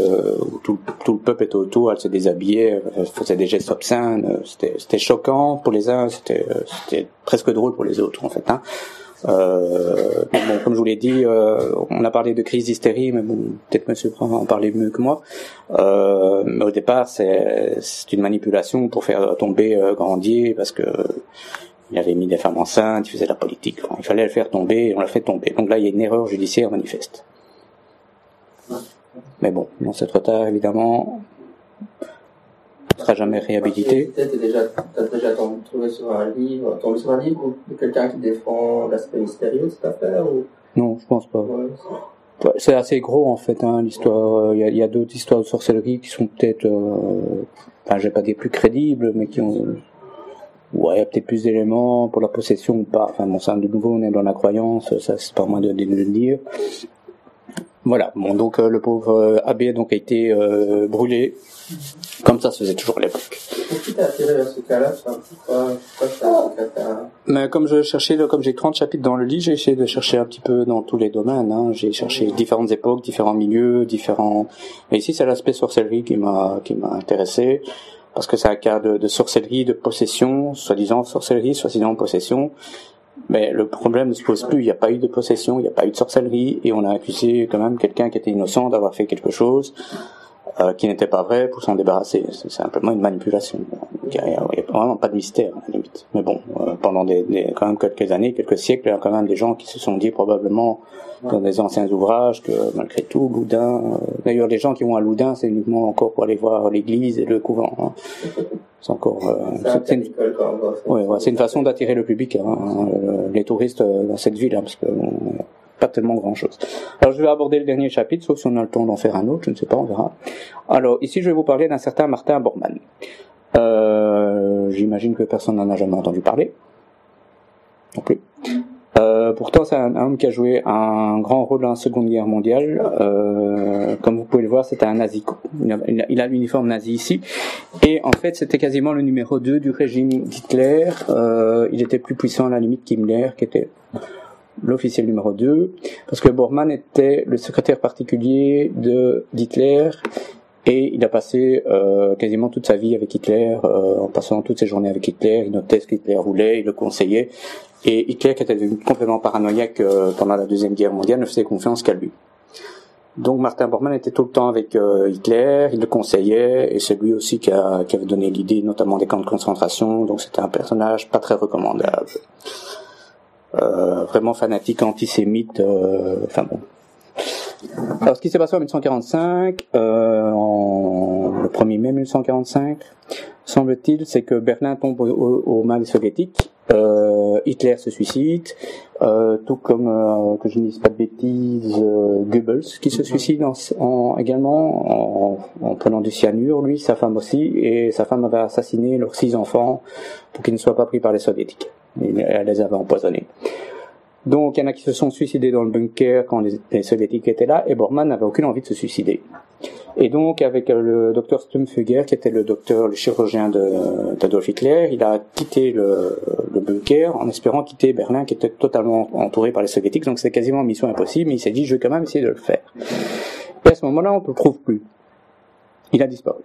où tout, tout le peuple était autour, elle se déshabillait, elle faisait des gestes obscènes. C'était, choquant pour les uns, c'était, c'était presque drôle pour les autres en fait. Hein. Euh, bon, comme je vous l'ai dit, euh, on a parlé de crise d'hystérie, mais bon, peut-être Monsieur va en parler mieux que moi. Euh, mais au départ, c'est, une manipulation pour faire tomber euh, Grandier, parce que il avait mis des femmes enceintes, il faisait de la politique. Il fallait le faire tomber, et on l'a fait tomber. Donc là, il y a une erreur judiciaire manifeste. Mais bon, non, c'est trop tard, évidemment. Ne sera jamais réhabilité. Peut-être déjà, t'as déjà tombé trouvé sur un livre, tombé sur un livre ou de quelqu'un qui défend l'aspect mystérieux de cette affaire ou? Non, je pense pas. ouais, C'est assez gros en fait, hein, l'histoire. Il y a, il y a d'autres histoires de sorcellerie qui sont peut-être, euh, enfin, je vais pas dire plus crédibles, mais qui ont, ouais, peut-être plus d'éléments pour la possession ou pas. Enfin, bon, ça, de nouveau, on est dans la croyance, ça, c'est pas moi de, de le dire. Voilà. Bon, donc euh, le pauvre euh, abbé donc a été euh, brûlé, comme ça se faisait toujours à l'époque. Cas-là? Mais comme je cherchais, comme j'ai 30 chapitres dans le livre, j'ai essayé de chercher un petit peu dans tous les domaines. Hein. J'ai cherché différentes époques, différents milieux, différents. Mais ici, c'est l'aspect sorcellerie qui m'a qui m'a intéressé parce que c'est un cas de, de sorcellerie, de possession, soi-disant sorcellerie, soi-disant possession. Mais le problème ne se pose plus. Il n'y a pas eu de possession, il n'y a pas eu de sorcellerie, et on a accusé quand même quelqu'un qui était innocent d'avoir fait quelque chose euh, qui n'était pas vrai pour s'en débarrasser. C'est simplement une manipulation. Il n'y a, vraiment pas de mystère à la limite. Mais bon, euh, pendant des, des- quand même quelques années, quelques siècles, il y a quand même des gens qui se sont dit probablement dans des anciens ouvrages que malgré tout, Loudun. euh, D'ailleurs, les gens qui vont à Loudun, c'est uniquement encore pour aller voir l'église et le couvent. hein. C'est encore. euh, C'est un c'est- c'est une- Ouais, ouais, c'est une façon d'attirer le public, hein, euh, les touristes dans cette ville, hein, parce que bon, pas tellement grand chose. Alors je vais aborder le dernier chapitre, sauf si on a le temps d'en faire un autre, je ne sais pas, on verra. Alors ici je vais vous parler d'un certain Martin Bormann. Euh, J'imagine que personne n'en a jamais entendu parler. Non plus. Euh, pourtant, c'est un homme qui a joué un grand rôle dans la Seconde Guerre mondiale. Euh, comme vous pouvez le voir, c'était un nazi. Il a- l'uniforme nazi ici. Et en fait, c'était quasiment le numéro 2 du régime d'Hitler. Euh, il était plus puissant à la limite qu'Himmler, qui était l'officiel numéro 2, parce que Bormann était le secrétaire particulier de d'Hitler Et il a passé euh, quasiment toute sa vie avec Hitler, euh, en passant toutes ses journées avec Hitler. Il notait ce qu'Hitler voulait, il le conseillait. Et Hitler, qui était devenu complètement paranoïaque euh, pendant la Deuxième Guerre mondiale, ne faisait confiance qu'à lui. Donc Martin Bormann était tout le temps avec euh, Hitler, il le conseillait, et c'est lui aussi qui, a- qui avait donné l'idée notamment des camps de concentration, donc c'était un personnage pas très recommandable. Euh, vraiment fanatique, antisémite, euh, enfin bon. Alors ce qui s'est passé en 1945, euh, en, le 1er mai 1945, semble-t-il, c'est que Berlin tombe au- au- aux mains des soviétiques, euh, Hitler se suicide, euh, tout comme, euh, que je ne dise pas de bêtises, Goebbels qui se suicide en, en- également en, en prenant du cyanure, lui, sa femme aussi, et sa femme avait assassiné leurs six enfants pour qu'ils ne soient pas pris par les soviétiques. Elle les avait empoisonnés. Donc il y en a qui se sont suicidés dans le bunker quand les, soviétiques étaient là, et Bormann n'avait aucune envie de se suicider. Et donc avec euh, le docteur Stumpfegger, qui était le docteur, le chirurgien d'Adolf Hitler, il a quitté le, bunker en espérant quitter Berlin, qui était totalement entouré par les soviétiques, donc c'était quasiment mission impossible, mais il s'est dit je vais quand même essayer de le faire. Et à ce moment-là, on ne le trouve plus. Il a disparu.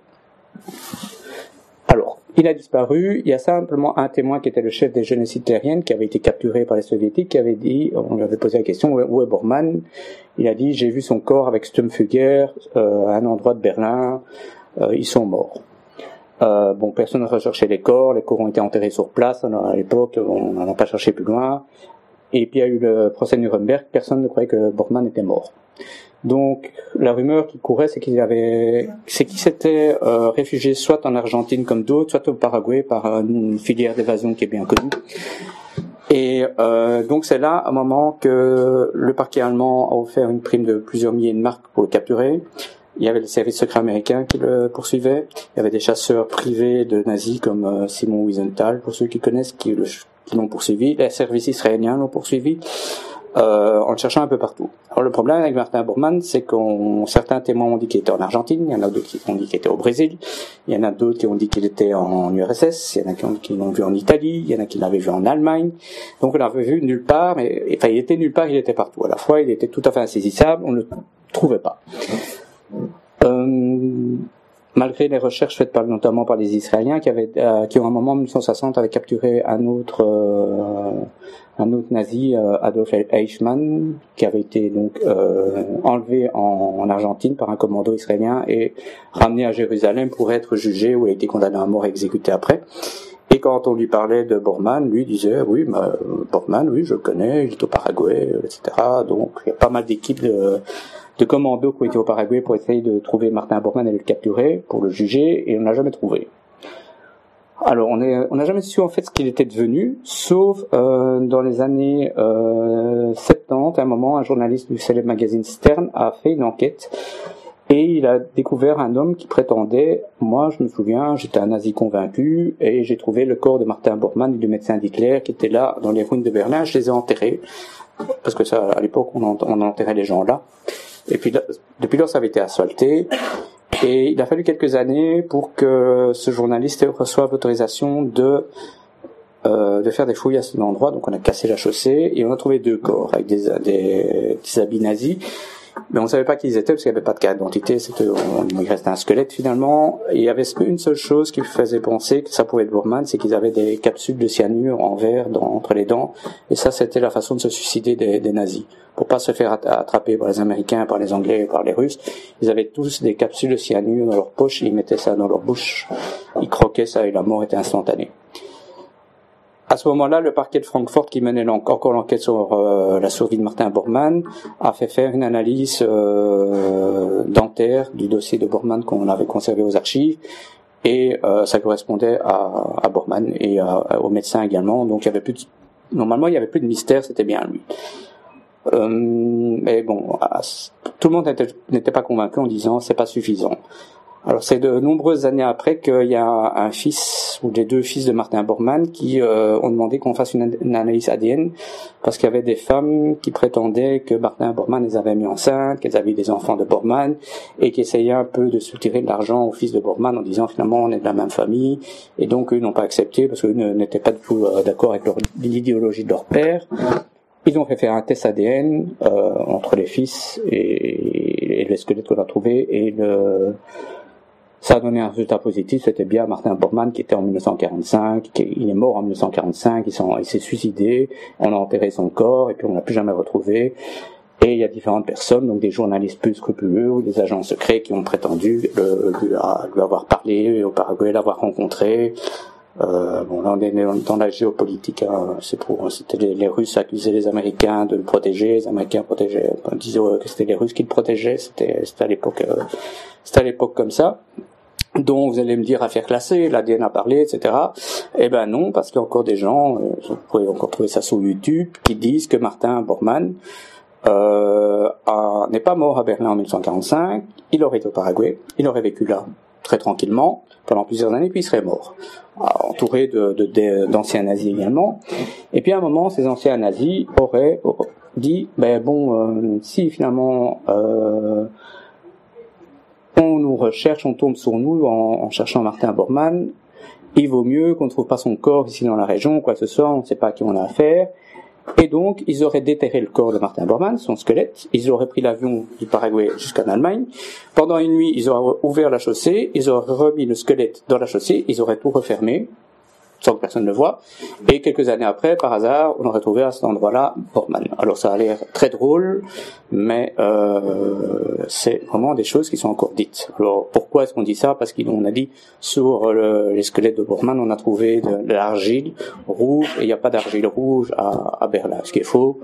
Alors, il a disparu. Il y a simplement un témoin qui était le chef des jeunesses hitlériennes qui avait été capturé par les soviétiques, qui avait dit, on lui avait posé la question, où est- Bormann? Il a dit, j'ai vu son corps avec Stumpfegger euh, à un endroit de Berlin. Euh, ils sont morts. Euh, bon, personne n'a recherché les corps. Les corps ont été enterrés sur place. Alors, à l'époque, on n'en a pas cherché plus loin. Et puis il y a eu le procès Nuremberg. Personne ne croyait que Bormann était mort. Donc la rumeur qui courait, c'est qu'il avait, c'est qu'il s'était euh, réfugié soit en Argentine comme d'autres, soit au Paraguay par une filière d'évasion qui est bien connue. Et euh, donc c'est là, un moment, que le parquet allemand a offert une prime de plusieurs milliers de marques pour le capturer. Il y avait le service secret américain qui le poursuivait. Il y avait des chasseurs privés de nazis comme euh, Simon Wiesenthal, pour ceux qui connaissent, qui l'ont poursuivi. Les services israéliens l'ont poursuivi euh, en le cherchant un peu partout. Alors le problème avec Martin Bormann, c'est qu'on certains témoins ont dit qu'il était en Argentine, il y en a d'autres qui ont dit qu'il était au Brésil, il y en a d'autres qui ont dit qu'il était en URSS, il y en a qui l'ont vu en Italie, il y en a qui l'avaient vu en Allemagne. Donc on l'avait vu nulle part, mais enfin il était nulle part, il était partout. À la fois, il était tout à fait insaisissable, on ne le trouvait pas. Euh, malgré les recherches faites par, notamment par les Israéliens qui avaient, euh, qui ont un moment en 1960 avaient capturé un autre, euh, un autre nazi, euh, Adolf Eichmann, qui avait été donc euh, enlevé en, en Argentine par un commando israélien et ramené à Jérusalem pour être jugé où a été condamné à mort et exécuté après. Et quand on lui parlait de Bormann, lui disait oui, bah, Bormann, oui, je le connais, il est au Paraguay, etc. Donc il y a pas mal d'équipes de, de commandos qui ont été au Paraguay pour essayer de trouver Martin Bormann et le capturer pour le juger, et on n'a jamais trouvé. Alors, on n'a jamais su en fait ce qu'il était devenu, sauf euh, dans les années euh, 70, à un moment, un journaliste du célèbre magazine Stern a fait une enquête et il a découvert un homme qui prétendait, moi je me souviens, j'étais un nazi convaincu et j'ai trouvé le corps de Martin Bormann et du médecin d'Hitler qui était là dans les ruines de Berlin, je les ai enterrés, parce que ça, à l'époque on enterrait les gens là. Et puis depuis lors ça avait été asphalté. Et il a fallu quelques années pour que ce journaliste reçoive l'autorisation de euh, de faire des fouilles à cet endroit. Donc on a cassé la chaussée et on a trouvé deux corps avec des, des, des habits nazis. Mais on savait pas qui ils étaient parce qu'il n'y avait pas de carte d'identité. C'était, on- il restait un squelette finalement. Il y avait une seule chose qui faisait penser que ça pouvait être Bormann, c'est qu'ils avaient des capsules de cyanure en verre dans, entre les dents. Et ça, c'était la façon de se suicider des, des nazis. Pour pas se faire att- attraper par les Américains, par les Anglais, par les Russes, ils avaient tous des capsules de cyanure dans leur poche. Ils mettaient ça dans leur bouche. Ils croquaient ça et la mort était instantanée. À ce moment-là, le parquet de Francfort, qui menait encore l'enquête sur euh, la survie de Martin Bormann, a fait faire une analyse euh, dentaire du dossier de Bormann qu'on avait conservé aux archives, et euh, ça correspondait à, Bormann et à- au médecin également. Donc il avait plus de- normalement il y avait plus de mystère, c'était bien lui. Euh, mais bon, tout le monde n'était pas convaincu en disant c'est pas suffisant. Alors c'est de nombreuses années après qu'il y a un fils ou les deux fils de Martin Bormann qui euh, ont demandé qu'on fasse une, analyse ADN parce qu'il y avait des femmes qui prétendaient que Martin Bormann les avait mis enceintes, qu'elles avaient des enfants de Bormann et qui essayaient un peu de soutirer de l'argent au fils de Bormann en disant finalement on est de la même famille et donc eux n'ont pas accepté parce qu'eux n'étaient pas du tout euh, d'accord avec l'idéologie de leur père. Ils ont fait faire un test ADN euh, entre les fils et, et le squelette qu'on a trouvé et le Ça a donné un résultat positif, c'était bien Martin Bormann qui était en 1945, qui, il est mort en 1945, il, s'est suicidé, on a enterré son corps et puis on l'a plus jamais retrouvé. Et il y a différentes personnes, donc des journalistes plus scrupuleux ou des agents secrets qui ont prétendu lui, avoir parlé au Paraguay, l'avoir rencontré. Euh, bon, là on est dans la géopolitique. hein. C'est pour, c'était les, les Russes accusaient les Américains de le protéger, les Américains protégeaient, disaient euh, que c'était les Russes qui le protégeaient. C'était à l'époque, euh, c'était à l'époque comme ça. Donc vous allez me dire affaire classée, l'ADN a parlé, etc. Eh ben non, parce qu'il y a encore des gens, euh, vous pouvez encore trouver ça sur YouTube, qui disent que Martin Bormann euh, n'est pas mort à Berlin en 1945, il aurait été au Paraguay, il aurait vécu là très tranquillement pendant plusieurs années, puis il serait mort, Ah, entouré de, de- d'anciens nazis également. Et puis à un moment, ces anciens nazis auraient dit, ben bon, euh, si finalement euh, on nous recherche, on tombe sur nous en, cherchant Martin Bormann, il vaut mieux qu'on ne trouve pas son corps ici dans la région, quoi que ce soit, on ne sait pas à qui on a affaire. Et donc, ils auraient déterré le corps de Martin Bormann, son squelette, ils auraient pris l'avion du Paraguay jusqu'en Allemagne. Pendant une nuit, ils auraient ouvert la chaussée, ils auraient remis le squelette dans la chaussée, ils auraient tout refermé, sans que personne ne le voie. Et quelques années après, par hasard, on aurait trouvé à cet endroit-là Bormann. Alors ça a l'air très drôle, mais euh, c'est vraiment des choses qui sont encore dites. Alors pourquoi est-ce qu'on dit ça? Parce qu'on a dit sur le- les squelettes de Bormann, on a trouvé de, l'argile rouge, et il n'y a pas d'argile rouge à, à Berlin, ce qui est faux.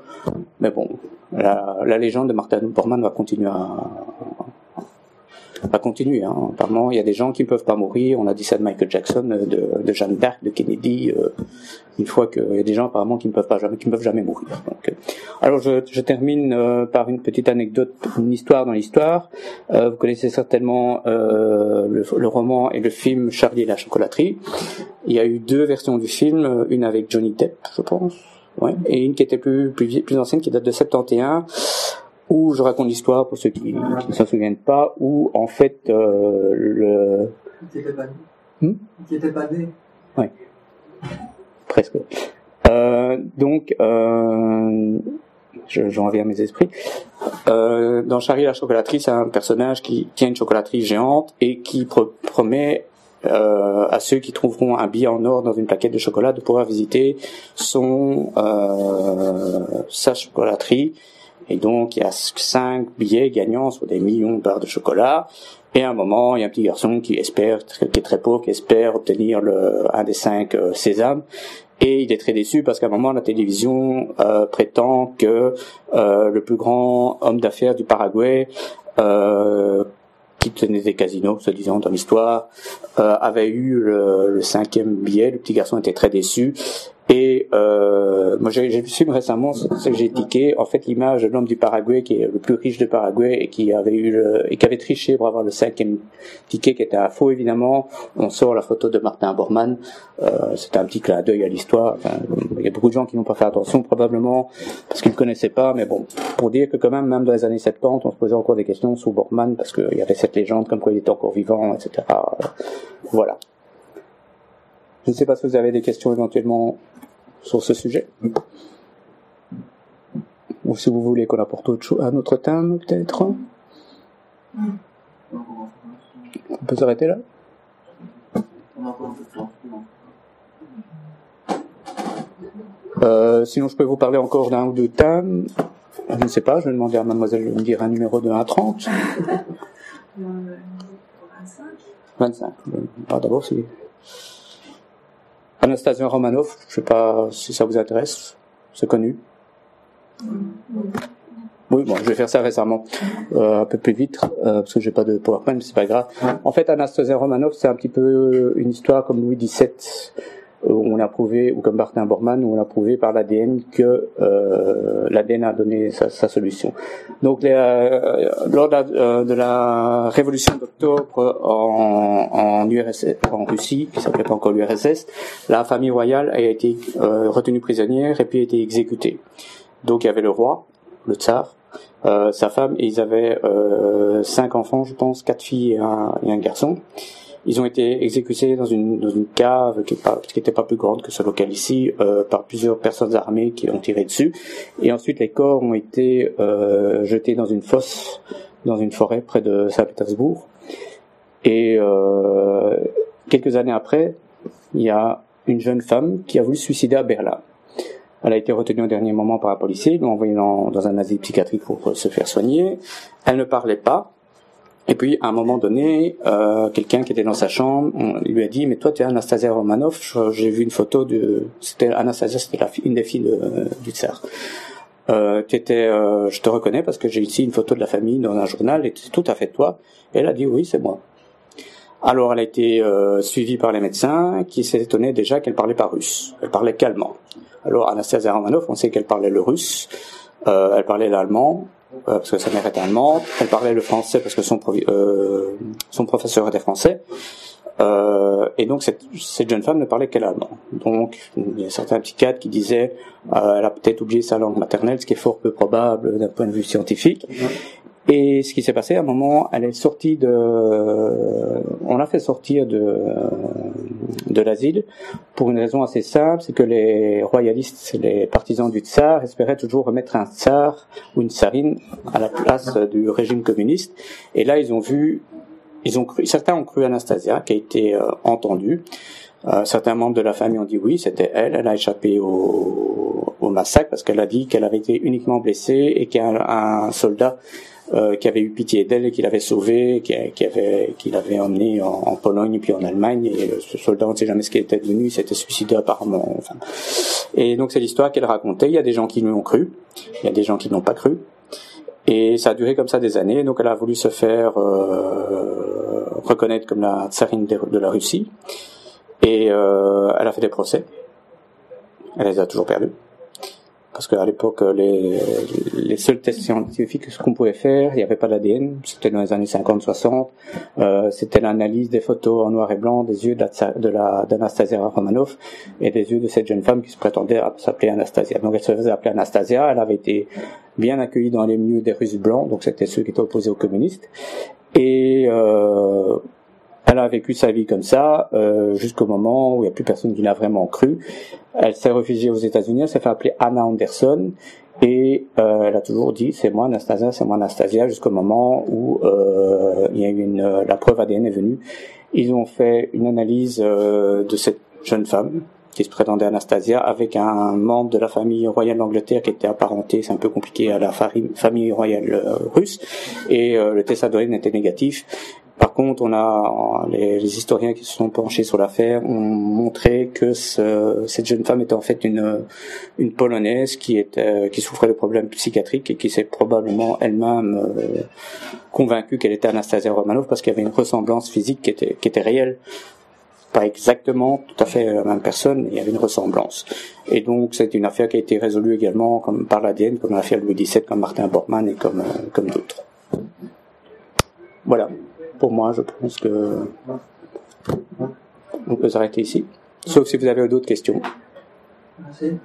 Mais bon, la, la légende de Martin Bormann va continuer à, va continuer. Hein. Apparemment, il y a des gens qui ne peuvent pas mourir. On a dit ça de Michael Jackson, euh, de, de Jeanne d'Arc, de Kennedy. euh, une fois qu'il y a des gens apparemment qui ne peuvent pas jamais, qui ne peuvent jamais mourir. Donc, euh, alors, je, je termine euh, par une petite anecdote, une histoire dans l'histoire. Vous connaissez certainement le, le roman et le film Charlie et la chocolaterie. Il y a eu deux versions du film, une avec Johnny Depp, je pense, ouais, et une qui était plus plus, plus ancienne, qui date de 71 où je raconte l'histoire pour ceux qui, ne s'en souviennent pas, où en fait euh, le Qui était pas né. Hmm Qui était pas né. presque. Euh, donc, euh, je- j'en reviens à mes esprits. Euh, dans Charlie la chocolaterie, c'est un personnage qui tient une chocolaterie géante et qui pro- promet euh, à ceux qui trouveront un billet en or dans une plaquette de chocolat de pouvoir visiter son euh, sa chocolaterie. Et donc, il y a cinq billets gagnants sur des millions de barres de chocolat. Et à un moment, il y a un petit garçon qui espère, qui est très pauvre, qui espère obtenir le, un des cinq euh, sésames. Et il est très déçu parce qu'à un moment, la télévision euh, prétend que euh, le plus grand homme d'affaires du Paraguay, euh, qui tenait des casinos, se disant dans l'histoire, euh, avait eu le, le cinquième billet. Le petit garçon était très déçu. Euh, moi, j'ai vu film récemment, c'est ce que j'ai tiqué. En fait, l'image de l'homme du Paraguay, qui est le plus riche de Paraguay et qui avait eu le, et qui avait triché pour avoir le cinquième ticket, qui était un faux évidemment. On sort la photo de Martin Bormann. Euh, c'est un petit clin d'œil à l'histoire. Enfin, il y a beaucoup de gens qui n'ont pas fait attention, probablement parce qu'ils ne connaissaient pas. Mais bon, pour dire que quand même, même dans les années 70, on se posait encore des questions sur Bormann parce qu'il y avait cette légende comme quoi il était encore vivant, etc. Voilà. Je ne sais pas si vous avez des questions éventuellement sur ce sujet. Ou si vous voulez qu'on apporte autre chose, un autre thème peut-être. On peut s'arrêter là euh, Sinon, je peux vous parler encore d'un ou deux thèmes. Je ne sais pas, je vais demander à mademoiselle de me dire un numéro de 1 à 30. 25. Ah, d'abord, c'est... Anastasia Romanov, je sais pas si ça vous intéresse, c'est connu. Oui, bon, je vais faire ça récemment, euh, un peu plus vite, euh, parce que j'ai pas de PowerPoint, mais c'est pas grave. En fait, Anastasia Romanov, c'est un petit peu une histoire comme Louis XVII, on a prouvé, ou comme Martin Bormann, on a prouvé par l'ADN que euh, l'ADN a donné sa, sa solution. Donc, les, euh, lors de la, euh, de la révolution d'octobre en, en URSS, en Russie, qui s'appelait pas encore l'URSS, la famille royale a été euh, retenue prisonnière et puis a été exécutée. Donc, il y avait le roi, le tsar, euh, sa femme, et ils avaient euh, cinq enfants, je pense, quatre filles et un, et un garçon. Ils ont été exécutés dans une, dans une cave qui n'était pas, pas plus grande que ce local ici, euh, par plusieurs personnes armées qui ont tiré dessus. Et ensuite, les corps ont été euh, jetés dans une fosse, dans une forêt près de Saint-Pétersbourg. Et euh, quelques années après, il y a une jeune femme qui a voulu se suicider à Berlin. Elle a été retenue au dernier moment par un policier, ils l'ont envoyée dans, dans un asile psychiatrique pour se faire soigner. Elle ne parlait pas. Et puis, à un moment donné, euh, quelqu'un qui était dans sa chambre on lui a dit, mais toi, tu es Anastasia Romanov. J'ai vu une photo de, c'était Anastasia, c'était une des filles du tsar. Euh, étais, euh, je te reconnais parce que j'ai ici une photo de la famille dans un journal et c'est tout à fait toi. Et elle a dit, oui, c'est moi. Alors, elle a été euh, suivie par les médecins qui s'étonnaient déjà qu'elle parlait pas russe. Elle parlait qu'allemand. Alors, Anastasia Romanov, on sait qu'elle parlait le russe, euh, elle parlait l'allemand, parce que sa mère était allemande, elle parlait le français parce que son, euh, professeur était français, euh, et donc cette, cette jeune femme ne parlait qu'à l'allemand. Donc il y a certains psychiatres qui disaient euh, elle a peut-être oublié sa langue maternelle, ce qui est fort peu probable d'un point de vue scientifique. Et ce qui s'est passé, à un moment, elle est sortie de, on l'a fait sortir de, de l'asile pour une raison assez simple, c'est que les royalistes, les partisans du tsar espéraient toujours remettre un tsar ou une tsarine à la place du régime communiste. Et là, ils ont vu, ils ont cru, certains ont cru Anastasia, qui a été euh, entendue. Euh, certains membres de la famille ont dit oui, c'était elle. Elle a échappé au, au massacre parce qu'elle a dit qu'elle avait été uniquement blessée et qu'il a un, soldat euh, qui avait eu pitié d'elle et qui l'avait sauvée, qui, avait, qui l'avait emmenée en, en Pologne et puis en Allemagne. Et ce soldat, on ne sait jamais ce qui était devenu, il s'était suicidé apparemment. Enfin. Et donc c'est l'histoire qu'elle racontait. Il y a des gens qui lui ont cru, il y a des gens qui n'ont pas cru. Et ça a duré comme ça des années. Donc elle a voulu se faire euh, reconnaître comme la tsarine de, la Russie. Et euh, elle a fait des procès. Elle les a toujours perdus. Parce qu'à l'époque, les, les seuls tests scientifiques ce qu'on pouvait faire, il n'y avait pas d'ADN, c'était dans les années 50-60, euh, c'était l'analyse des photos en noir et blanc des yeux tsa- de d'Anastasia Romanov et des yeux de cette jeune femme qui se prétendait s'appeler Anastasia. Donc elle se faisait appeler Anastasia, elle avait été bien accueillie dans les milieux des Russes blancs, donc c'était ceux qui étaient opposés aux communistes. Et euh, elle a vécu sa vie comme ça euh, jusqu'au moment où il n'y a plus personne qui l'a vraiment cru. Elle s'est réfugiée aux États-Unis, elle s'est fait appeler Anna Anderson et euh, elle a toujours dit c'est moi Anastasia, c'est moi Anastasia jusqu'au moment où euh, il y a eu une, la preuve ADN est venue. Ils ont fait une analyse euh, de cette jeune femme qui se prétendait Anastasia avec un membre de la famille royale d'Angleterre qui était apparenté, c'est un peu compliqué, à la famille royale euh, russe et euh, le test ADN était négatif. Contre, on a les, les historiens qui se sont penchés sur l'affaire ont montré que ce- cette jeune femme était en fait une une polonaise qui était qui souffrait de problèmes psychiatriques et qui s'est probablement elle-même euh, convaincue qu'elle était Anastasia Romanov parce qu'il y avait une ressemblance physique qui était qui était réelle pas exactement tout à fait la même personne, mais il y avait une ressemblance. Et donc c'est une affaire qui a été résolue également comme par l'ADN, comme l'affaire Louis XVII, comme Martin Bormann et comme euh, comme d'autres. Voilà. Pour moi, je pense que on peut s'arrêter ici. Sauf si vous avez d'autres questions. Merci.